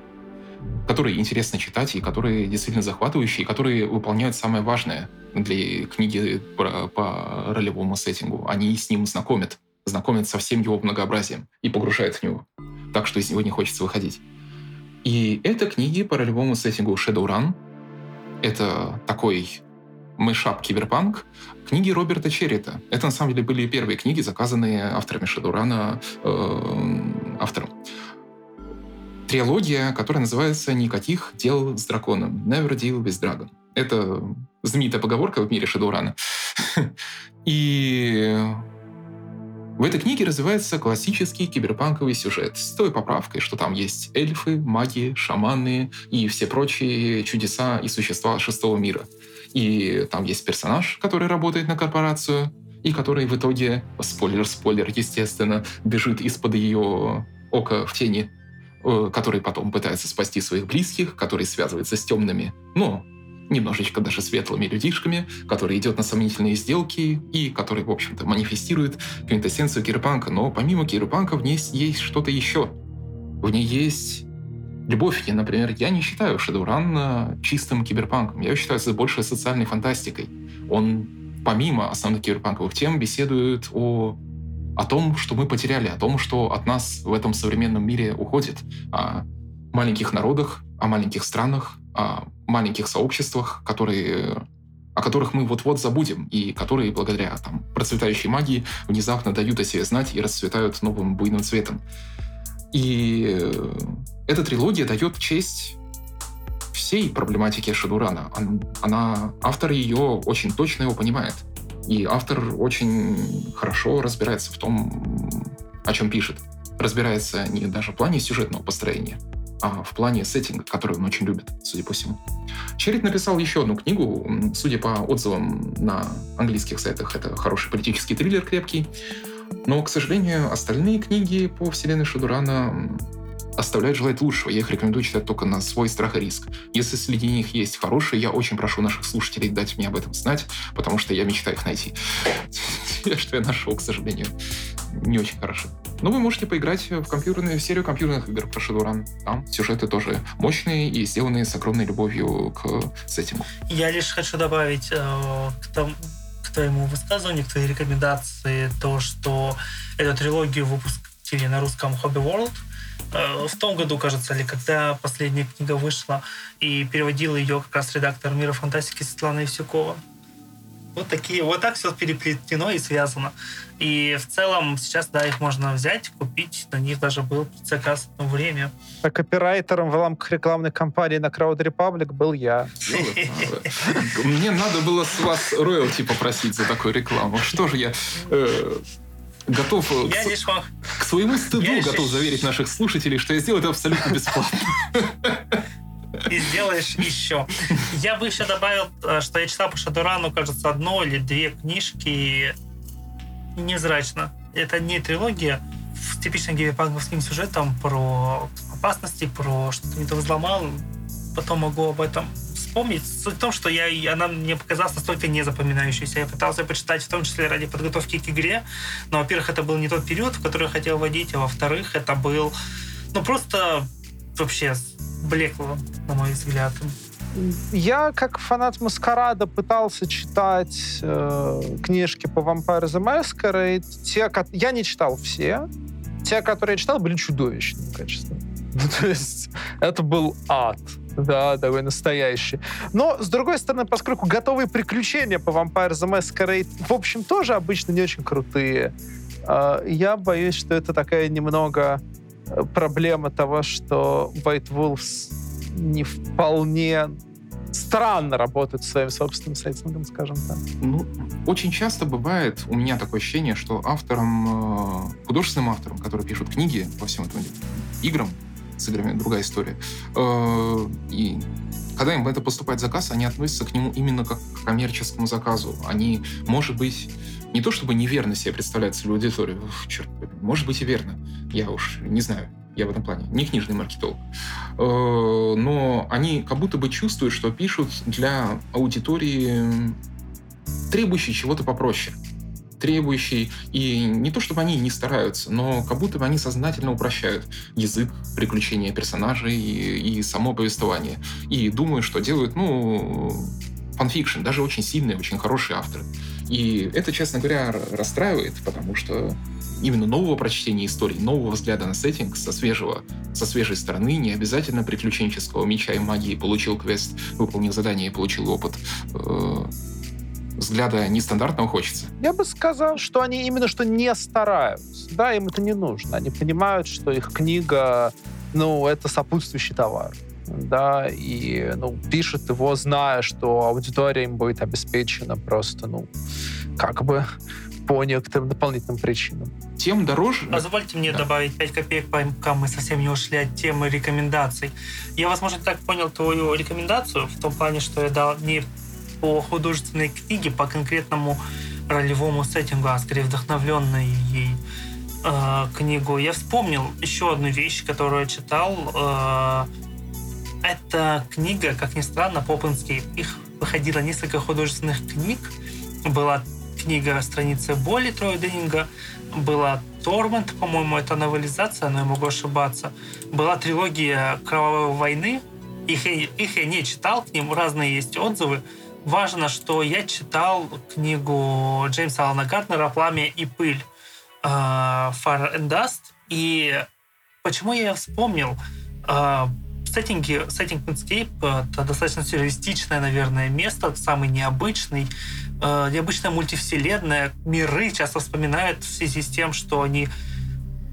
которые интересно читать и которые действительно захватывающие, и которые выполняют самое важное для книги по, ролевому сеттингу. Они с ним знакомят знакомит со всем его многообразием и погружает в него, так что из него не хочется выходить. И это книги по ролевому сеттингу Shadowrun. Это такой мышап киберпанк. Книги Роберта Черрита. Это, на самом деле, были первые книги, заказанные авторами Shadowrun, э, автором. Трилогия, которая называется «Никаких дел с драконом». Never deal with dragon. Это знаменитая поговорка в мире Shadowrun. *laughs* И в этой книге развивается классический киберпанковый сюжет с той поправкой, что там есть эльфы, маги, шаманы и все прочие чудеса и существа шестого мира. И там есть персонаж, который работает на корпорацию, и который в итоге, спойлер-спойлер, естественно, бежит из-под ее ока в тени, э, который потом пытается спасти своих близких, который связывается с темными, но немножечко даже светлыми людишками, который идет на сомнительные сделки и который, в общем-то, манифестирует квинтэссенцию кирпанка. Но помимо кирпанка в ней есть что-то еще. В ней есть любовь. Я, например, я не считаю Shadowrun чистым киберпанком. Я считаю это больше социальной фантастикой. Он помимо основных киберпанковых тем беседует о о том, что мы потеряли, о том, что от нас в этом современном мире уходит, о маленьких народах, о маленьких странах, о маленьких сообществах, которые о которых мы вот-вот забудем, и которые благодаря там, процветающей магии внезапно дают о себе знать и расцветают новым буйным цветом. И э, эта трилогия дает честь всей проблематике Шадурана. Она, автор ее очень точно его понимает. И автор очень хорошо разбирается в том, о чем пишет. Разбирается не даже в плане сюжетного построения, в плане сеттинга, который он очень любит, судя по всему. Черит написал еще одну книгу, судя по отзывам на английских сайтах, это хороший политический триллер крепкий. Но, к сожалению, остальные книги по вселенной Шадурана оставляют желать лучшего. Я их рекомендую читать только на свой страх и риск. Если среди них есть хорошие, я очень прошу наших слушателей дать мне об этом знать, потому что я мечтаю их найти. *laughs* Что я нашел, к сожалению, не очень хорошо. Но вы можете поиграть в компьютерную в серию компьютерных игр про Shadowrun. Там сюжеты тоже мощные и сделанные с огромной любовью к сеттингу. Я лишь хочу добавить э, к тому, к твоему высказыванию, к твоей рекомендации, то, что эту трилогию выпустили на русском Hobby World – в том году, кажется ли, когда последняя книга вышла, и переводила ее как раз редактор «Мира фантастики» Светлана Евсюкова. Вот такие, вот так все переплетено и связано. И в целом сейчас, да, их можно взять, купить. На них даже был заказ одно время. А копирайтером в рамках рекламной кампании на Crowd Republic был я. Мне надо было с вас роялти попросить за такую рекламу. Что же я... Готов э, я к, лишь вам... к своему стыду я готов лишь... заверить наших слушателей, что я сделаю это абсолютно *laughs* бесплатно. И сделаешь еще. Я бы еще добавил, э, что я читал по Шадурану, кажется, одно или две книжки невзрачно. Это не трилогия с типичным геймпанковским сюжетом про опасности, про что-то не то взломал. Потом могу об этом вспомнить. Суть в том, что я, она мне показалась настолько незапоминающейся. Я пытался почитать в том числе ради подготовки к игре. Но, во-первых, это был не тот период, в который я хотел водить, а во-вторых, это был, ну, просто вообще блекло, на мой взгляд. Я, как фанат Маскарада, пытался читать э, книжки по Vampire the Masquerade. Те, я не читал все. Те, которые я читал, были чудовищным качеством. *laughs* Ну, то есть это был ад. Да, такой настоящий. Но, с другой стороны, поскольку готовые приключения по Vampire the Masquerade, в общем, тоже обычно не очень крутые, а, я боюсь, что это такая немного э, проблема того, что White Wolves не вполне странно работают своим собственным сеттингом, скажем так. Ну, очень часто бывает у меня такое ощущение, что автором, э, художественным автором, который пишут книги по всем этим играм, с играми другая история. Э, и когда им это поступает заказ, они относятся к нему именно как к коммерческому заказу. Они, может быть, не то чтобы неверно себе представляют целевую аудиторию, черт, может быть и верно, я уж не знаю, я в этом плане, не книжный маркетолог. Э, но они как будто бы чувствуют, что пишут для аудитории, требующей чего-то попроще требующий, и не то чтобы они не стараются, но как будто бы они сознательно упрощают язык приключения персонажей и, и само повествование. И думаю, что делают, ну, фанфикшн, даже очень сильные, очень хорошие авторы. И это, честно говоря, расстраивает, потому что именно нового прочтения истории, нового взгляда на сеттинг со свежего, со свежей стороны, не обязательно приключенческого меча и магии получил квест, выполнил задание и получил опыт. Взгляда нестандартного хочется? Я бы сказал, что они именно что не стараются. Да, им это не нужно. Они понимают, что их книга, ну, это сопутствующий товар. Да, и ну, пишут его, зная, что аудитория им будет обеспечена просто, ну, как бы по некоторым дополнительным причинам. Тем дороже... Позвольте мне да. добавить 5 копеек, пока мы совсем не ушли от темы рекомендаций. Я, возможно, так понял твою рекомендацию, в том плане, что я дал не по художественной книге, по конкретному ролевому сеттингу, а скорее вдохновленной ей э, книгу, я вспомнил еще одну вещь, которую я читал. Э, это книга, как ни странно, по Их выходило несколько художественных книг. Была книга «Страницы боли» Троя Деннинга, была Тормент, по-моему, это новелизация, но я могу ошибаться. Была трилогия «Кровавой войны», их, их я не читал, к ним разные есть отзывы важно, что я читал книгу Джеймса Алана Гартнера «Пламя и пыль» э, Fire and Dust. И почему я вспомнил? Э, сеттинге, сеттинг Moonscape э, это достаточно сюрреалистичное, наверное, место, самый необычный, э, необычная мультивселенная. Миры часто вспоминают в связи с тем, что они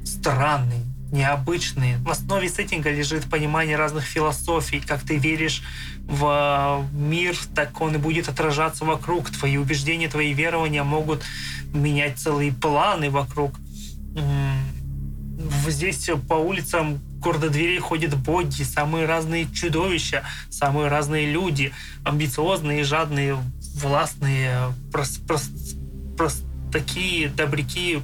странные, необычные. В основе сеттинга лежит понимание разных философий. Как ты веришь в мир, так он и будет отражаться вокруг. Твои убеждения, твои верования могут менять целые планы вокруг. Здесь по улицам города дверей ходят боги, самые разные чудовища, самые разные люди, амбициозные, жадные, властные, прос, прос, прос, такие добряки,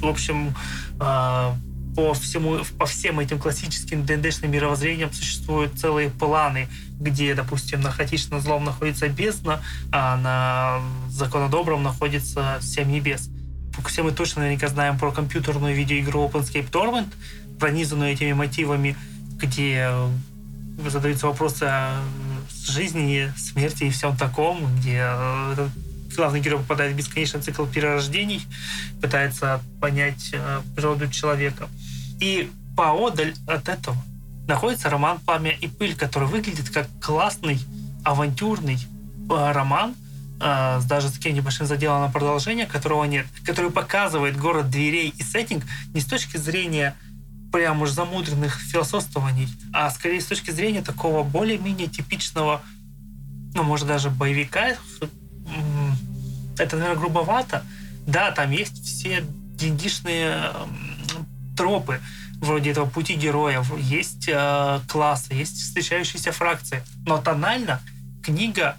в общем, э, по, всему, по всем этим классическим ДНДшным мировоззрениям существуют целые планы, где, допустим, на хаотичном злом находится бездна, а на законодобром находится семь небес. Все мы точно наверняка знаем про компьютерную видеоигру OpenScape Torment, пронизанную этими мотивами, где задаются вопросы о жизни, смерти и всем таком, где э, главный герой попадает в бесконечный цикл перерождений, пытается понять э, природу человека. И поодаль от этого находится роман «Пламя и пыль», который выглядит как классный, авантюрный э, роман, э, даже с таким небольшим заделом на продолжение, которого нет, который показывает город дверей и сеттинг не с точки зрения прям уж замудренных философствований, а скорее с точки зрения такого более-менее типичного, ну, может, даже боевика. Это, наверное, грубовато. Да, там есть все деньгишные тропы, вроде этого пути героя, есть э, классы, есть встречающиеся фракции. Но тонально книга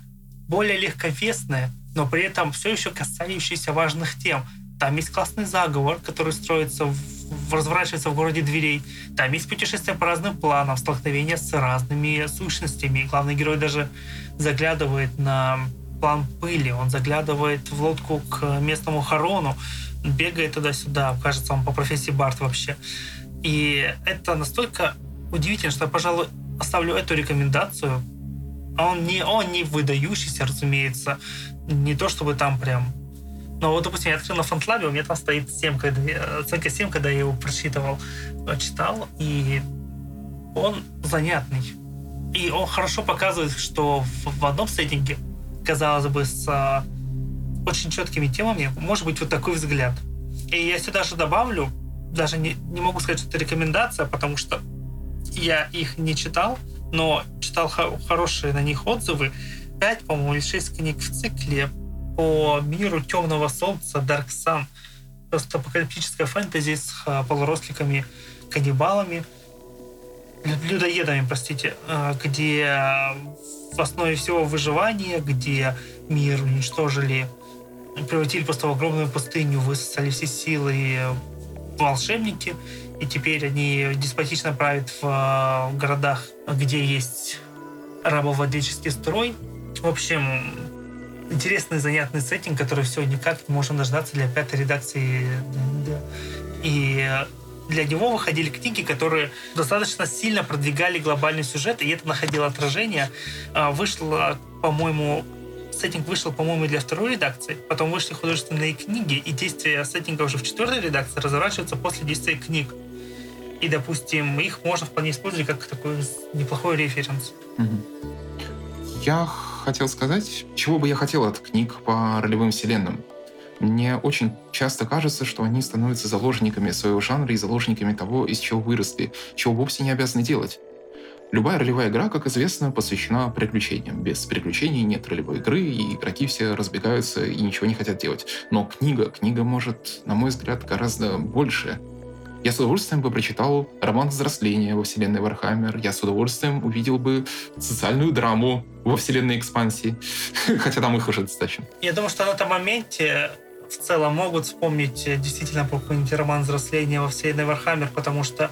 более легковесная, но при этом все еще касающаяся важных тем. Там есть классный заговор, который строится в, разворачивается в городе дверей. Там есть путешествия по разным планам, столкновения с разными сущностями. Главный герой даже заглядывает на план пыли, он заглядывает в лодку к местному Харону, бегает туда-сюда, кажется, он по профессии Барт вообще. И это настолько удивительно, что я, пожалуй, оставлю эту рекомендацию. А он не, он не выдающийся, разумеется. Не то, чтобы там прям но вот, допустим, я открыл на фантлабе, у меня там стоит 7, когда, оценка 7, когда я его прочитывал, читал, и он занятный. И он хорошо показывает, что в, в одном сеттинге, казалось бы, с а, очень четкими темами, может быть вот такой взгляд. И я сюда же добавлю даже не, не могу сказать, что это рекомендация, потому что я их не читал, но читал хорошие на них отзывы. Пять, по-моему, или шесть книг в цикле по миру Темного Солнца Dark Sun. Просто апокалиптическая фэнтези с а, полуросликами, каннибалами, людоедами, простите, а, где в основе всего выживание, где мир уничтожили, превратили просто в огромную пустыню, высосали все силы волшебники, и теперь они деспотично правят в э, городах, где есть рабовладельческий строй. В общем, интересный, занятный сеттинг, который все никак не можем дождаться для пятой редакции. И для него выходили книги, которые достаточно сильно продвигали глобальный сюжет, и это находило отражение. А, вышло, по-моему, сеттинг вышел, по-моему, для второй редакции, потом вышли художественные книги, и действие сеттинга уже в четвертой редакции разворачивается после действия книг. И, допустим, их можно вполне использовать как такой неплохой референс. Я хотел сказать, чего бы я хотел от книг по ролевым вселенным. Мне очень часто кажется, что они становятся заложниками своего жанра и заложниками того, из чего выросли, чего вовсе не обязаны делать. Любая ролевая игра, как известно, посвящена приключениям. Без приключений нет ролевой игры, и игроки все разбегаются и ничего не хотят делать. Но книга, книга может, на мой взгляд, гораздо больше. Я с удовольствием бы прочитал роман взросления во вселенной Вархаммер. Я с удовольствием увидел бы социальную драму во вселенной экспансии. *laughs* Хотя там их уже достаточно. Я думаю, что на этом моменте в целом могут вспомнить действительно про какой-нибудь роман взросления во вселенной Вархаммер, потому что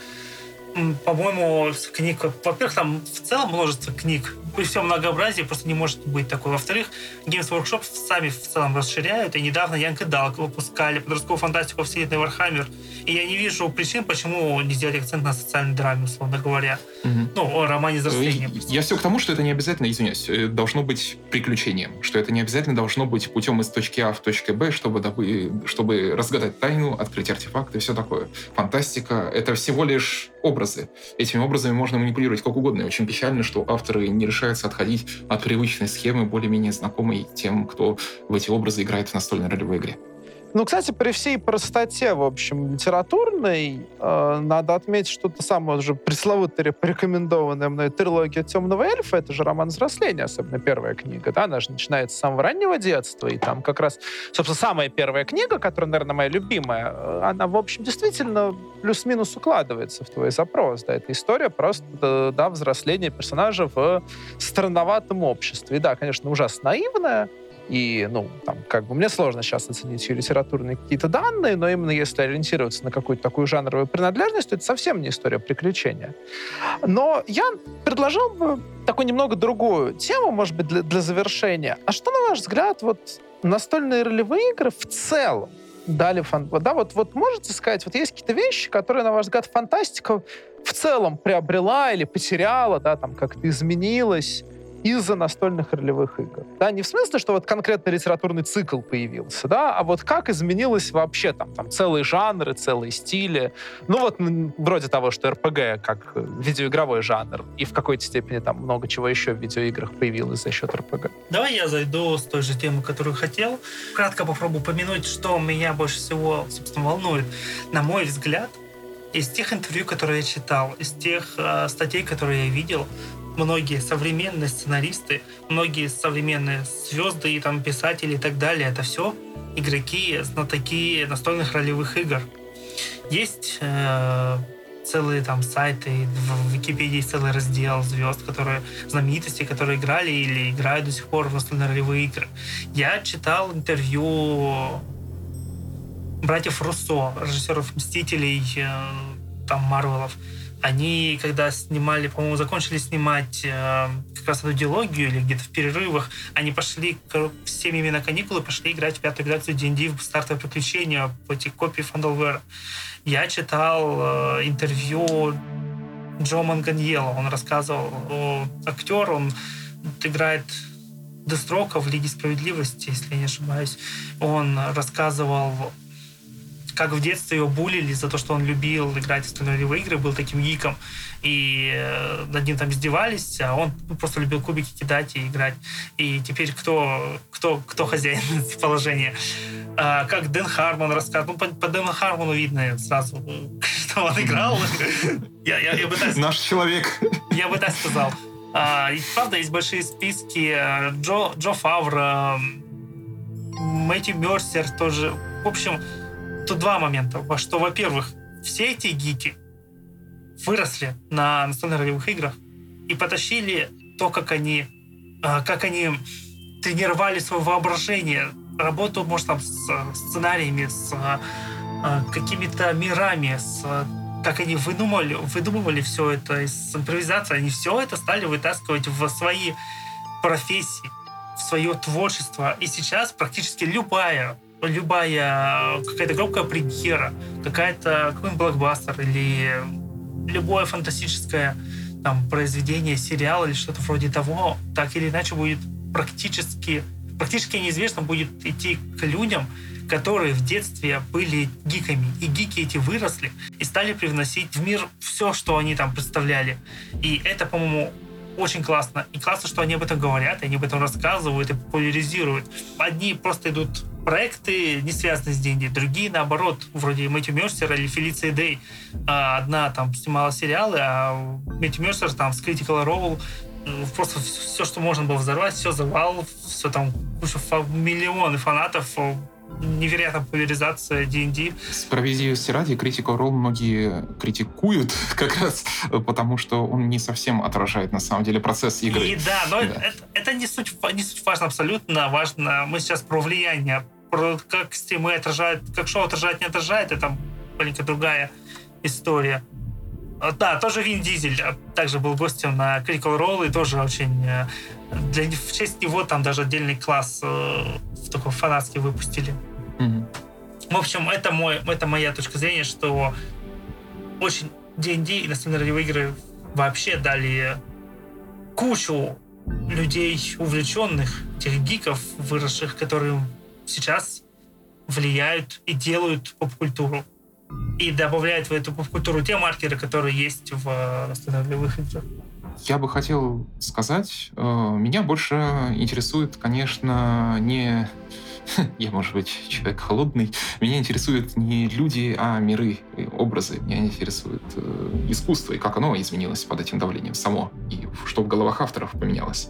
по-моему, книг... Во-первых, там в целом множество книг при всем многообразии просто не может быть такой. Во-вторых, Games Workshop сами в целом расширяют, и недавно Young Adult выпускали подростковую фантастику вселенной Вархаммер, и я не вижу причин, почему не сделать акцент на социальной драме, условно говоря. Мгм. Ну, о романе взросления. Я все к тому, что это не обязательно, извиняюсь, э, должно быть приключением, что это не обязательно должно быть путем из точки А в точке Б, чтобы, добы- чтобы разгадать тайну, открыть артефакты и все такое. Фантастика — это всего лишь образы. Этими образами можно манипулировать как угодно. И очень печально, что авторы не решаются отходить от привычной схемы, более-менее знакомой тем, кто в эти образы играет в настольной ролевой игре. Ну, кстати, при всей простоте, в общем, литературной, э, надо отметить, что та самая уже пресловутая порекомендованная мной трилогия «Темного эльфа» — это же роман взросления, особенно первая книга, да, она же начинается с самого раннего детства, и там как раз, собственно, самая первая книга, которая, наверное, моя любимая, э, она, в общем, действительно плюс-минус укладывается в твой запрос, да, это история просто, да, взросления персонажа в странноватом обществе. И да, конечно, ужасно наивная, и, ну, там, как бы мне сложно сейчас оценить ее литературные какие-то данные, но именно если ориентироваться на какую-то такую жанровую принадлежность, то это совсем не история приключения. Но я предложил бы такую немного другую тему, может быть, для, для завершения. А что, на ваш взгляд, вот настольные ролевые игры в целом дали фан... Да, вот, вот можете сказать, вот есть какие-то вещи, которые, на ваш взгляд, фантастика в целом приобрела или потеряла, да, там как-то изменилась из-за настольных ролевых игр. Да, не в смысле, что вот конкретно литературный цикл появился, да, а вот как изменилось вообще там, там целые жанры, целые стили. Ну вот вроде того, что РПГ как э, видеоигровой жанр, и в какой-то степени там много чего еще в видеоиграх появилось за счет РПГ. Давай я зайду с той же темы, которую хотел. Кратко попробую упомянуть, что меня больше всего, собственно, волнует. На мой взгляд, из тех интервью, которые я читал, из тех э, статей, которые я видел, многие современные сценаристы, многие современные звезды и там писатели и так далее, это все игроки, знатоки настольных ролевых игр. Есть э, целые там сайты, в Википедии целый раздел звезд, которые знаменитости, которые играли или играют до сих пор в настольные ролевые игры. Я читал интервью братьев Руссо, режиссеров «Мстителей», э, там, Марвелов. Они, когда снимали, по-моему, закончили снимать э, как раз эту диалогию или где-то в перерывах, они пошли к с на каникулы, пошли играть в пятую редакцию D&D в стартовое приключение по эти копии Фандалвера. Я читал э, интервью Джо Манганьело. Он рассказывал о актер, он играет Дестрока в Лиге Справедливости, если я не ошибаюсь. Он рассказывал как в детстве его булили за то, что он любил играть в ролевые игры, был таким гиком, и э, над ним там издевались, а он ну, просто любил кубики кидать и играть. И теперь кто, кто, кто хозяин *laughs* положения? А, как Дэн Хармон рассказывал. Ну, по, по Дэну Хармону видно сразу, *laughs* что он играл. Я, я, я бы так Наш человек. я бы так сказал. А, и правда, есть большие списки. э, Джо, Джо Фавра, Мэтью Мерсер тоже. В общем, тут два момента. Что, во-первых, все эти гики выросли на настольных ролевых играх и потащили то, как они, а, как они тренировали свое воображение, работу, может, там, с а, сценариями, с а, какими-то мирами, с как они выдумывали, выдумывали все это из импровизации, они все это стали вытаскивать в свои профессии, в свое творчество. И сейчас практически любая любая какая-то громкая премьера, какая-то какой-нибудь блокбастер или любое фантастическое там, произведение, сериал или что-то вроде того, так или иначе будет практически, практически неизвестно будет идти к людям, которые в детстве были гиками. И гики эти выросли и стали привносить в мир все, что они там представляли. И это, по-моему, очень классно. И классно, что они об этом говорят, они об этом рассказывают и популяризируют. Одни просто идут проекты, не связанные с деньги, другие, наоборот, вроде Мэтью Мерсера или Фелиции Дэй. А, Одна там снимала сериалы, а Мэтью Мерсер там с Critical Role э, просто все, что можно было взорвать, все завал, все там куча миллионы фанатов, э, невероятная популяризация D&D. Справедливости ради, Critical Role многие критикуют *laughs* как раз потому, что он не совсем отражает на самом деле процесс игры. И да, но Да. Это, это не, суть, не суть важно абсолютно. Важно, мы сейчас про влияние, как стримы отражают, как шоу отражает, не отражает, это маленькая другая история. А, Да, тоже Вин Дизель а, также был гостем на Critical Role и тоже очень... э, Для, в честь него там даже отдельный класс э, в такой фанатский выпустили. Мгм. В общем, это, мой, это моя точка зрения, что очень D&D и настольные ролевые игры вообще дали кучу людей увлеченных, тех гиков, выросших, которые сейчас влияют и делают поп-культуру. И добавляют в эту поп-культуру те маркеры, которые есть в э, ролевых играх. Я бы хотел сказать, э, меня больше интересует, конечно, не... *laughs* Я, может быть, человек холодный. Меня интересуют не люди, а миры, и образы. Меня интересует э, искусство и как оно изменилось под этим давлением само. И что в головах авторов поменялось.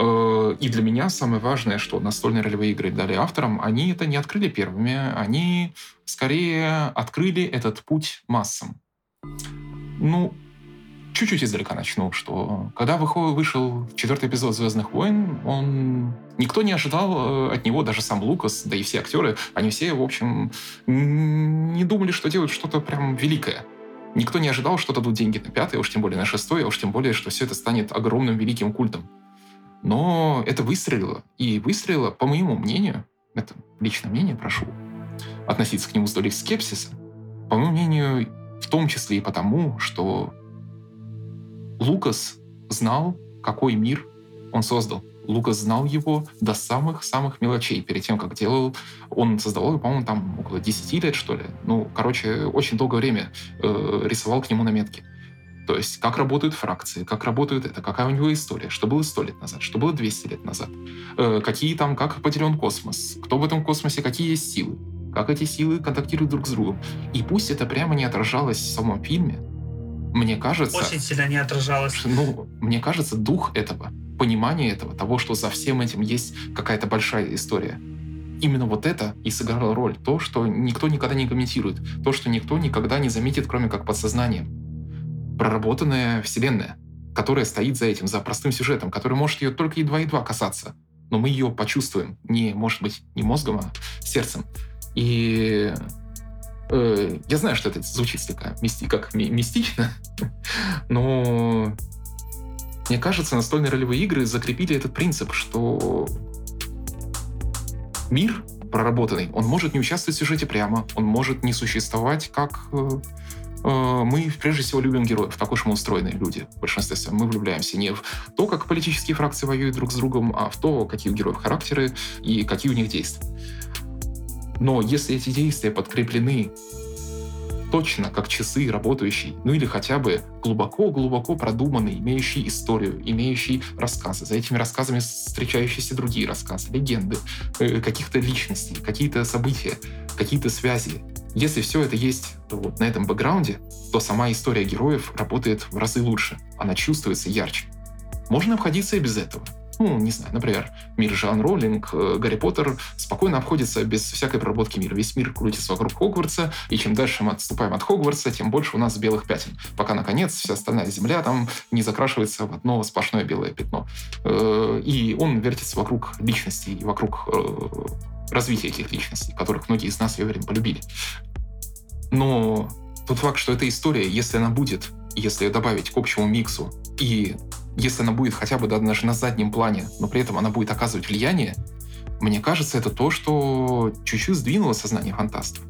Э, И для меня самое важное, что настольные ролевые игры дали авторам, они это не открыли первыми, они скорее открыли этот путь массам. Ну, чуть-чуть издалека начну, что когда вышел четвертый эпизод «Звездных войн», он... никто не ожидал э, от него, даже сам Лукас, да и все актеры, они все, в общем, не думали, что делают что-то прям великое. Никто не ожидал, что дадут деньги на пятый, а уж тем более на шестой, а уж тем более, что все это станет огромным великим культом. Но это выстрелило. И выстрелило, по моему мнению, это личное мнение, прошу относиться к нему с долей скепсиса, по моему мнению, в том числе и потому, что Лукас знал, какой мир он создал. Лукас знал его до самых-самых мелочей. Перед тем, как делал, он создавал по-моему, там около 10 лет, что ли. Ну, короче, очень долгое время э, рисовал к нему наметки. То есть, как работают фракции, как работают это, какая у него история, что было 100 лет назад, что было 200 лет назад, э, какие там, как поделен космос, кто в этом космосе, какие есть силы, как эти силы контактируют друг с другом. И пусть это прямо не отражалось в самом фильме, мне кажется... Очень сильно не отражалось. Ну, мне кажется, дух этого, понимание этого, того, что за всем этим есть какая-то большая история. Именно вот это и сыграло роль. То, что никто никогда не комментирует. То, что никто никогда не заметит, кроме как подсознанием. Проработанная вселенная, которая стоит за этим, за простым сюжетом, который может ее только едва-едва касаться. Но мы ее почувствуем. Не, может быть, не мозгом, а сердцем. И э, я знаю, что это звучит слегка мисти, как ми- мистично, *laughs* но мне кажется, настольные ролевые игры закрепили этот принцип, что мир проработанный, он может не участвовать в сюжете прямо, он может не существовать как... э, мы прежде всего любим героев, так уж мы устроенные люди. В большинстве своем мы влюбляемся не в то, как политические фракции воюют друг с другом, а в то, какие у героев характеры и какие у них действия. Но если эти действия подкреплены точно как часы работающие, ну или хотя бы глубоко-глубоко продуманный, имеющий историю, имеющий рассказы. За этими рассказами встречающиеся другие рассказы, легенды, э, каких-то личностей, какие-то события, какие-то связи. Если все это есть вот на этом бэкграунде, то сама история героев работает в разы лучше. Она чувствуется ярче. Можно обходиться и без этого. Ну, не знаю, например, мир Жан Роллинг, э, Гарри Поттер спокойно обходится без всякой проработки мира. Весь мир крутится вокруг Хогвартса, и чем дальше мы отступаем от Хогвартса, тем больше у нас белых пятен. Пока, наконец, вся остальная земля там не закрашивается в одно сплошное белое пятно. Э, И он вертится вокруг личностей, и вокруг э, развития этих личностей, которых многие из нас, я уверен, полюбили. Но тот факт, что эта история, если она будет, если ее добавить к общему миксу, и если она будет хотя бы да, даже на заднем плане, но при этом она будет оказывать влияние, мне кажется, это то, что чуть-чуть сдвинуло сознание фантастов.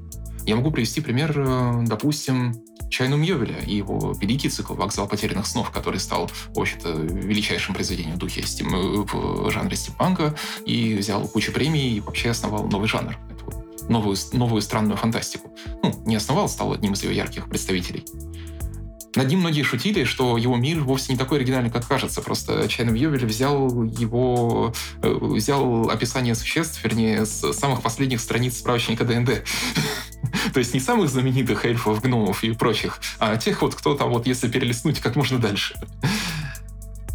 Я могу привести пример, э, допустим, Чайну Мьёвеля и его великий цикл «Вокзал потерянных снов», который стал, в общем-то, величайшим произведением в духе стим... в жанре стимпанка и взял кучу премий и вообще основал новый жанр. Новую, новую странную фантастику. Ну, не основал, стал одним из ее ярких представителей. Над ним многие шутили, что его мир вовсе не такой оригинальный, как кажется. Просто Чайна Мьёвель взял его... э, взял описание существ, вернее, с самых последних страниц справочника ДНД. *laughs* То есть не самых знаменитых эльфов, гномов и прочих, а тех вот, кто там вот, если перелистнуть, как можно дальше.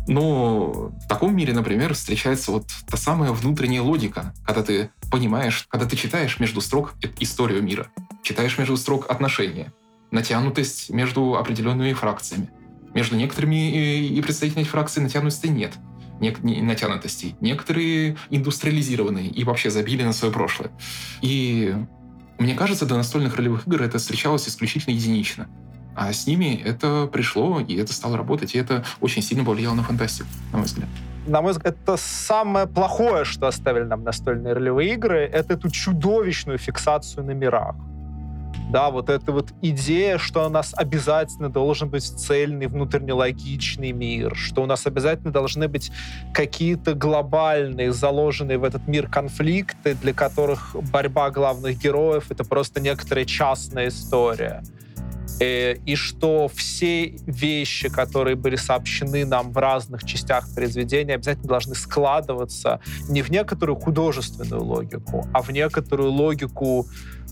Но в таком мире, например, встречается вот та самая внутренняя логика, когда ты понимаешь, когда ты читаешь между строк историю мира, читаешь между строк отношения, натянутость между определенными фракциями. Между некоторыми и и представителями фракций натянутости нет. Нек- не- натянутостей. Некоторые индустриализированные и вообще забили на свое прошлое. И мне кажется, до настольных ролевых игр это встречалось исключительно единично. А с ними это пришло, и это стало работать, и это очень сильно повлияло на фантастику, на мой взгляд. На мой взгляд, это самое плохое, что оставили нам настольные ролевые игры, это эту чудовищную фиксацию на мирах. Да, вот эта вот идея, что у нас обязательно должен быть цельный внутренне-логичный мир, что у нас обязательно должны быть какие-то глобальные, заложенные в этот мир конфликты, для которых борьба главных героев — это просто некоторая частная история. И, э, и что все вещи, которые были сообщены нам в разных частях произведения, обязательно должны складываться не в некоторую художественную логику, а в некоторую логику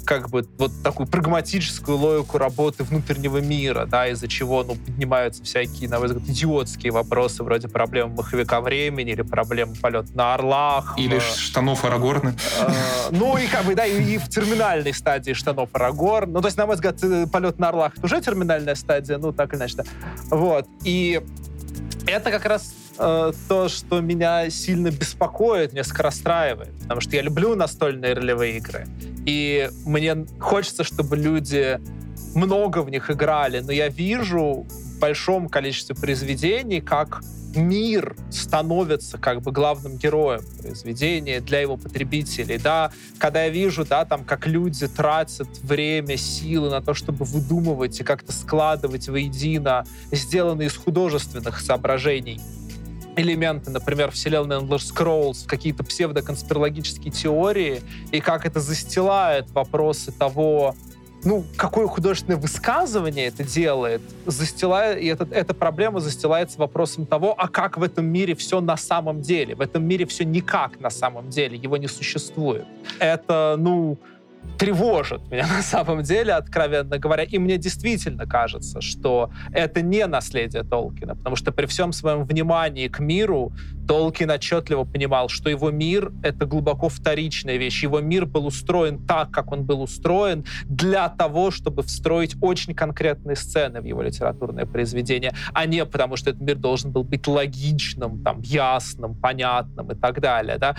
как бы вот такую прагматическую логику работы внутреннего мира, да, из-за чего, ну, поднимаются всякие, на мой взгляд, идиотские вопросы вроде проблем маховика времени или проблем полета на орлах. Или э, штанов Арагорна. Э, ну, и как бы, да, и, и в терминальной стадии штанов Арагорн. Ну, то есть, на мой взгляд, э, полет на орлах это уже терминальная стадия, ну, так или иначе. Вот. И это как раз э, то, что меня сильно беспокоит, несколько расстраивает. Потому что я люблю настольные ролевые игры. И мне хочется, чтобы люди много в них играли, но я вижу в большом количестве произведений, как мир становится как бы главным героем произведения для его потребителей, да, когда я вижу, да, там, как люди тратят время, силы на то, чтобы выдумывать и как-то складывать воедино сделанные из художественных соображений. Элементы, например, вселенной Elder Scrolls, какие-то псевдоконспирологические теории, и как это застилает вопросы того, ну, какое художественное высказывание это делает, застилает, и этот, эта проблема застилается вопросом того, а как в этом мире все на самом деле. В этом мире все никак на самом деле, его не существует. Это, ну, тревожит меня *laughs* на самом деле, откровенно говоря. И мне действительно кажется, что это не наследие Толкина, потому что при всем своем внимании к миру Толкин отчетливо понимал, что его мир — это глубоко вторичная вещь. Его мир был устроен так, как он был устроен, для того, чтобы встроить очень конкретные сцены в его литературное произведение, а не потому, что этот мир должен был быть логичным, там, ясным, понятным и так далее. Да?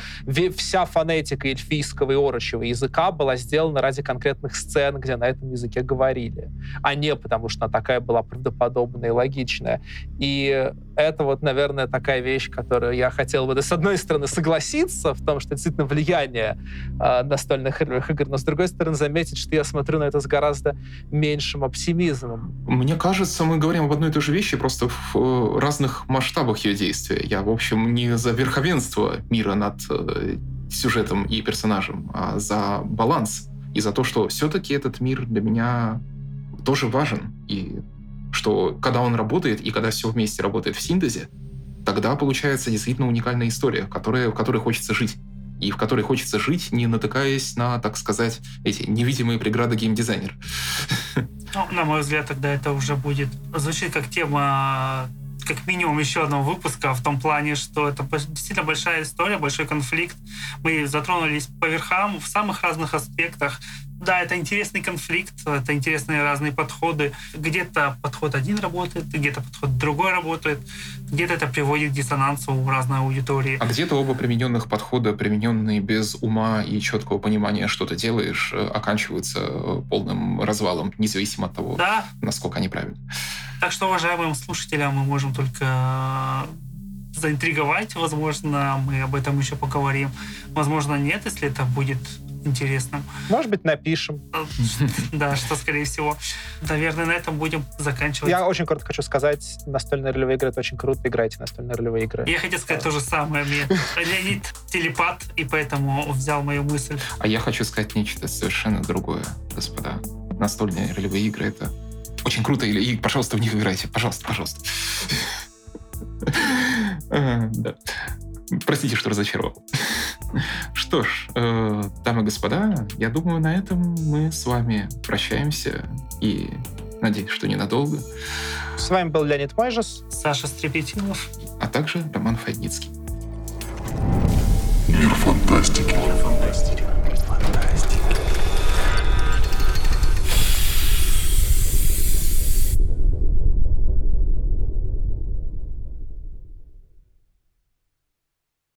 Вся фонетика эльфийского и орочего языка была сделана ради конкретных сцен, где на этом языке говорили, а не потому, что она такая была правдоподобная и логичная. И это вот, наверное, такая вещь, которую я хотел бы, с одной стороны, согласиться в том, что действительно влияние э, настольных игр, но с другой стороны, заметить, что я смотрю на это с гораздо меньшим оптимизмом. Мне кажется, мы говорим об одной и той же вещи, просто в э, разных масштабах ее действия. Я, в общем, не за верховенство мира над э, сюжетом и персонажем, а за баланс и за то, что все-таки этот мир для меня тоже важен. И что когда он работает и когда все вместе работает в синтезе, тогда получается действительно уникальная история, которая, в которой хочется жить. И в которой хочется жить, не натыкаясь на, так сказать, эти невидимые преграды геймдизайнера. Ну, на мой взгляд, тогда это уже будет звучит как тема как минимум еще одного выпуска в том плане, что это действительно большая история, большой конфликт. Мы затронулись по верхам в самых разных аспектах. Да, это интересный конфликт, это интересные разные подходы. Где-то подход один работает, где-то подход другой работает, где-то это приводит к диссонансу в разной аудитории. А где-то оба примененных подхода, примененные без ума и четкого понимания, что ты делаешь, э, оканчиваются э, полным развалом, независимо от того, да. насколько они правильны. Так что, уважаемым слушателям, мы можем только заинтриговать. Возможно, мы об этом еще поговорим. Возможно, нет, если это будет интересным. Может быть, напишем. Да, что скорее всего. Наверное, на этом будем заканчивать. Я очень коротко хочу сказать, настольные ролевые игры — это очень круто. Играйте настольные ролевые игры. Я хотел сказать то же самое. Мне Леонид телепат, и поэтому взял мою мысль. А я хочу сказать нечто совершенно другое, господа. Настольные ролевые игры — это очень круто, и, пожалуйста, в них играйте. Пожалуйста, пожалуйста. *laughs* Да. Простите, что разочаровал. Что ж, э, дамы и господа, я думаю, на этом мы с вами прощаемся и надеюсь, что ненадолго. С вами был Леонид Майжес, Саша Стрепетилов, а также Роман Файницкий. Мир фантастики. Мир фантастики.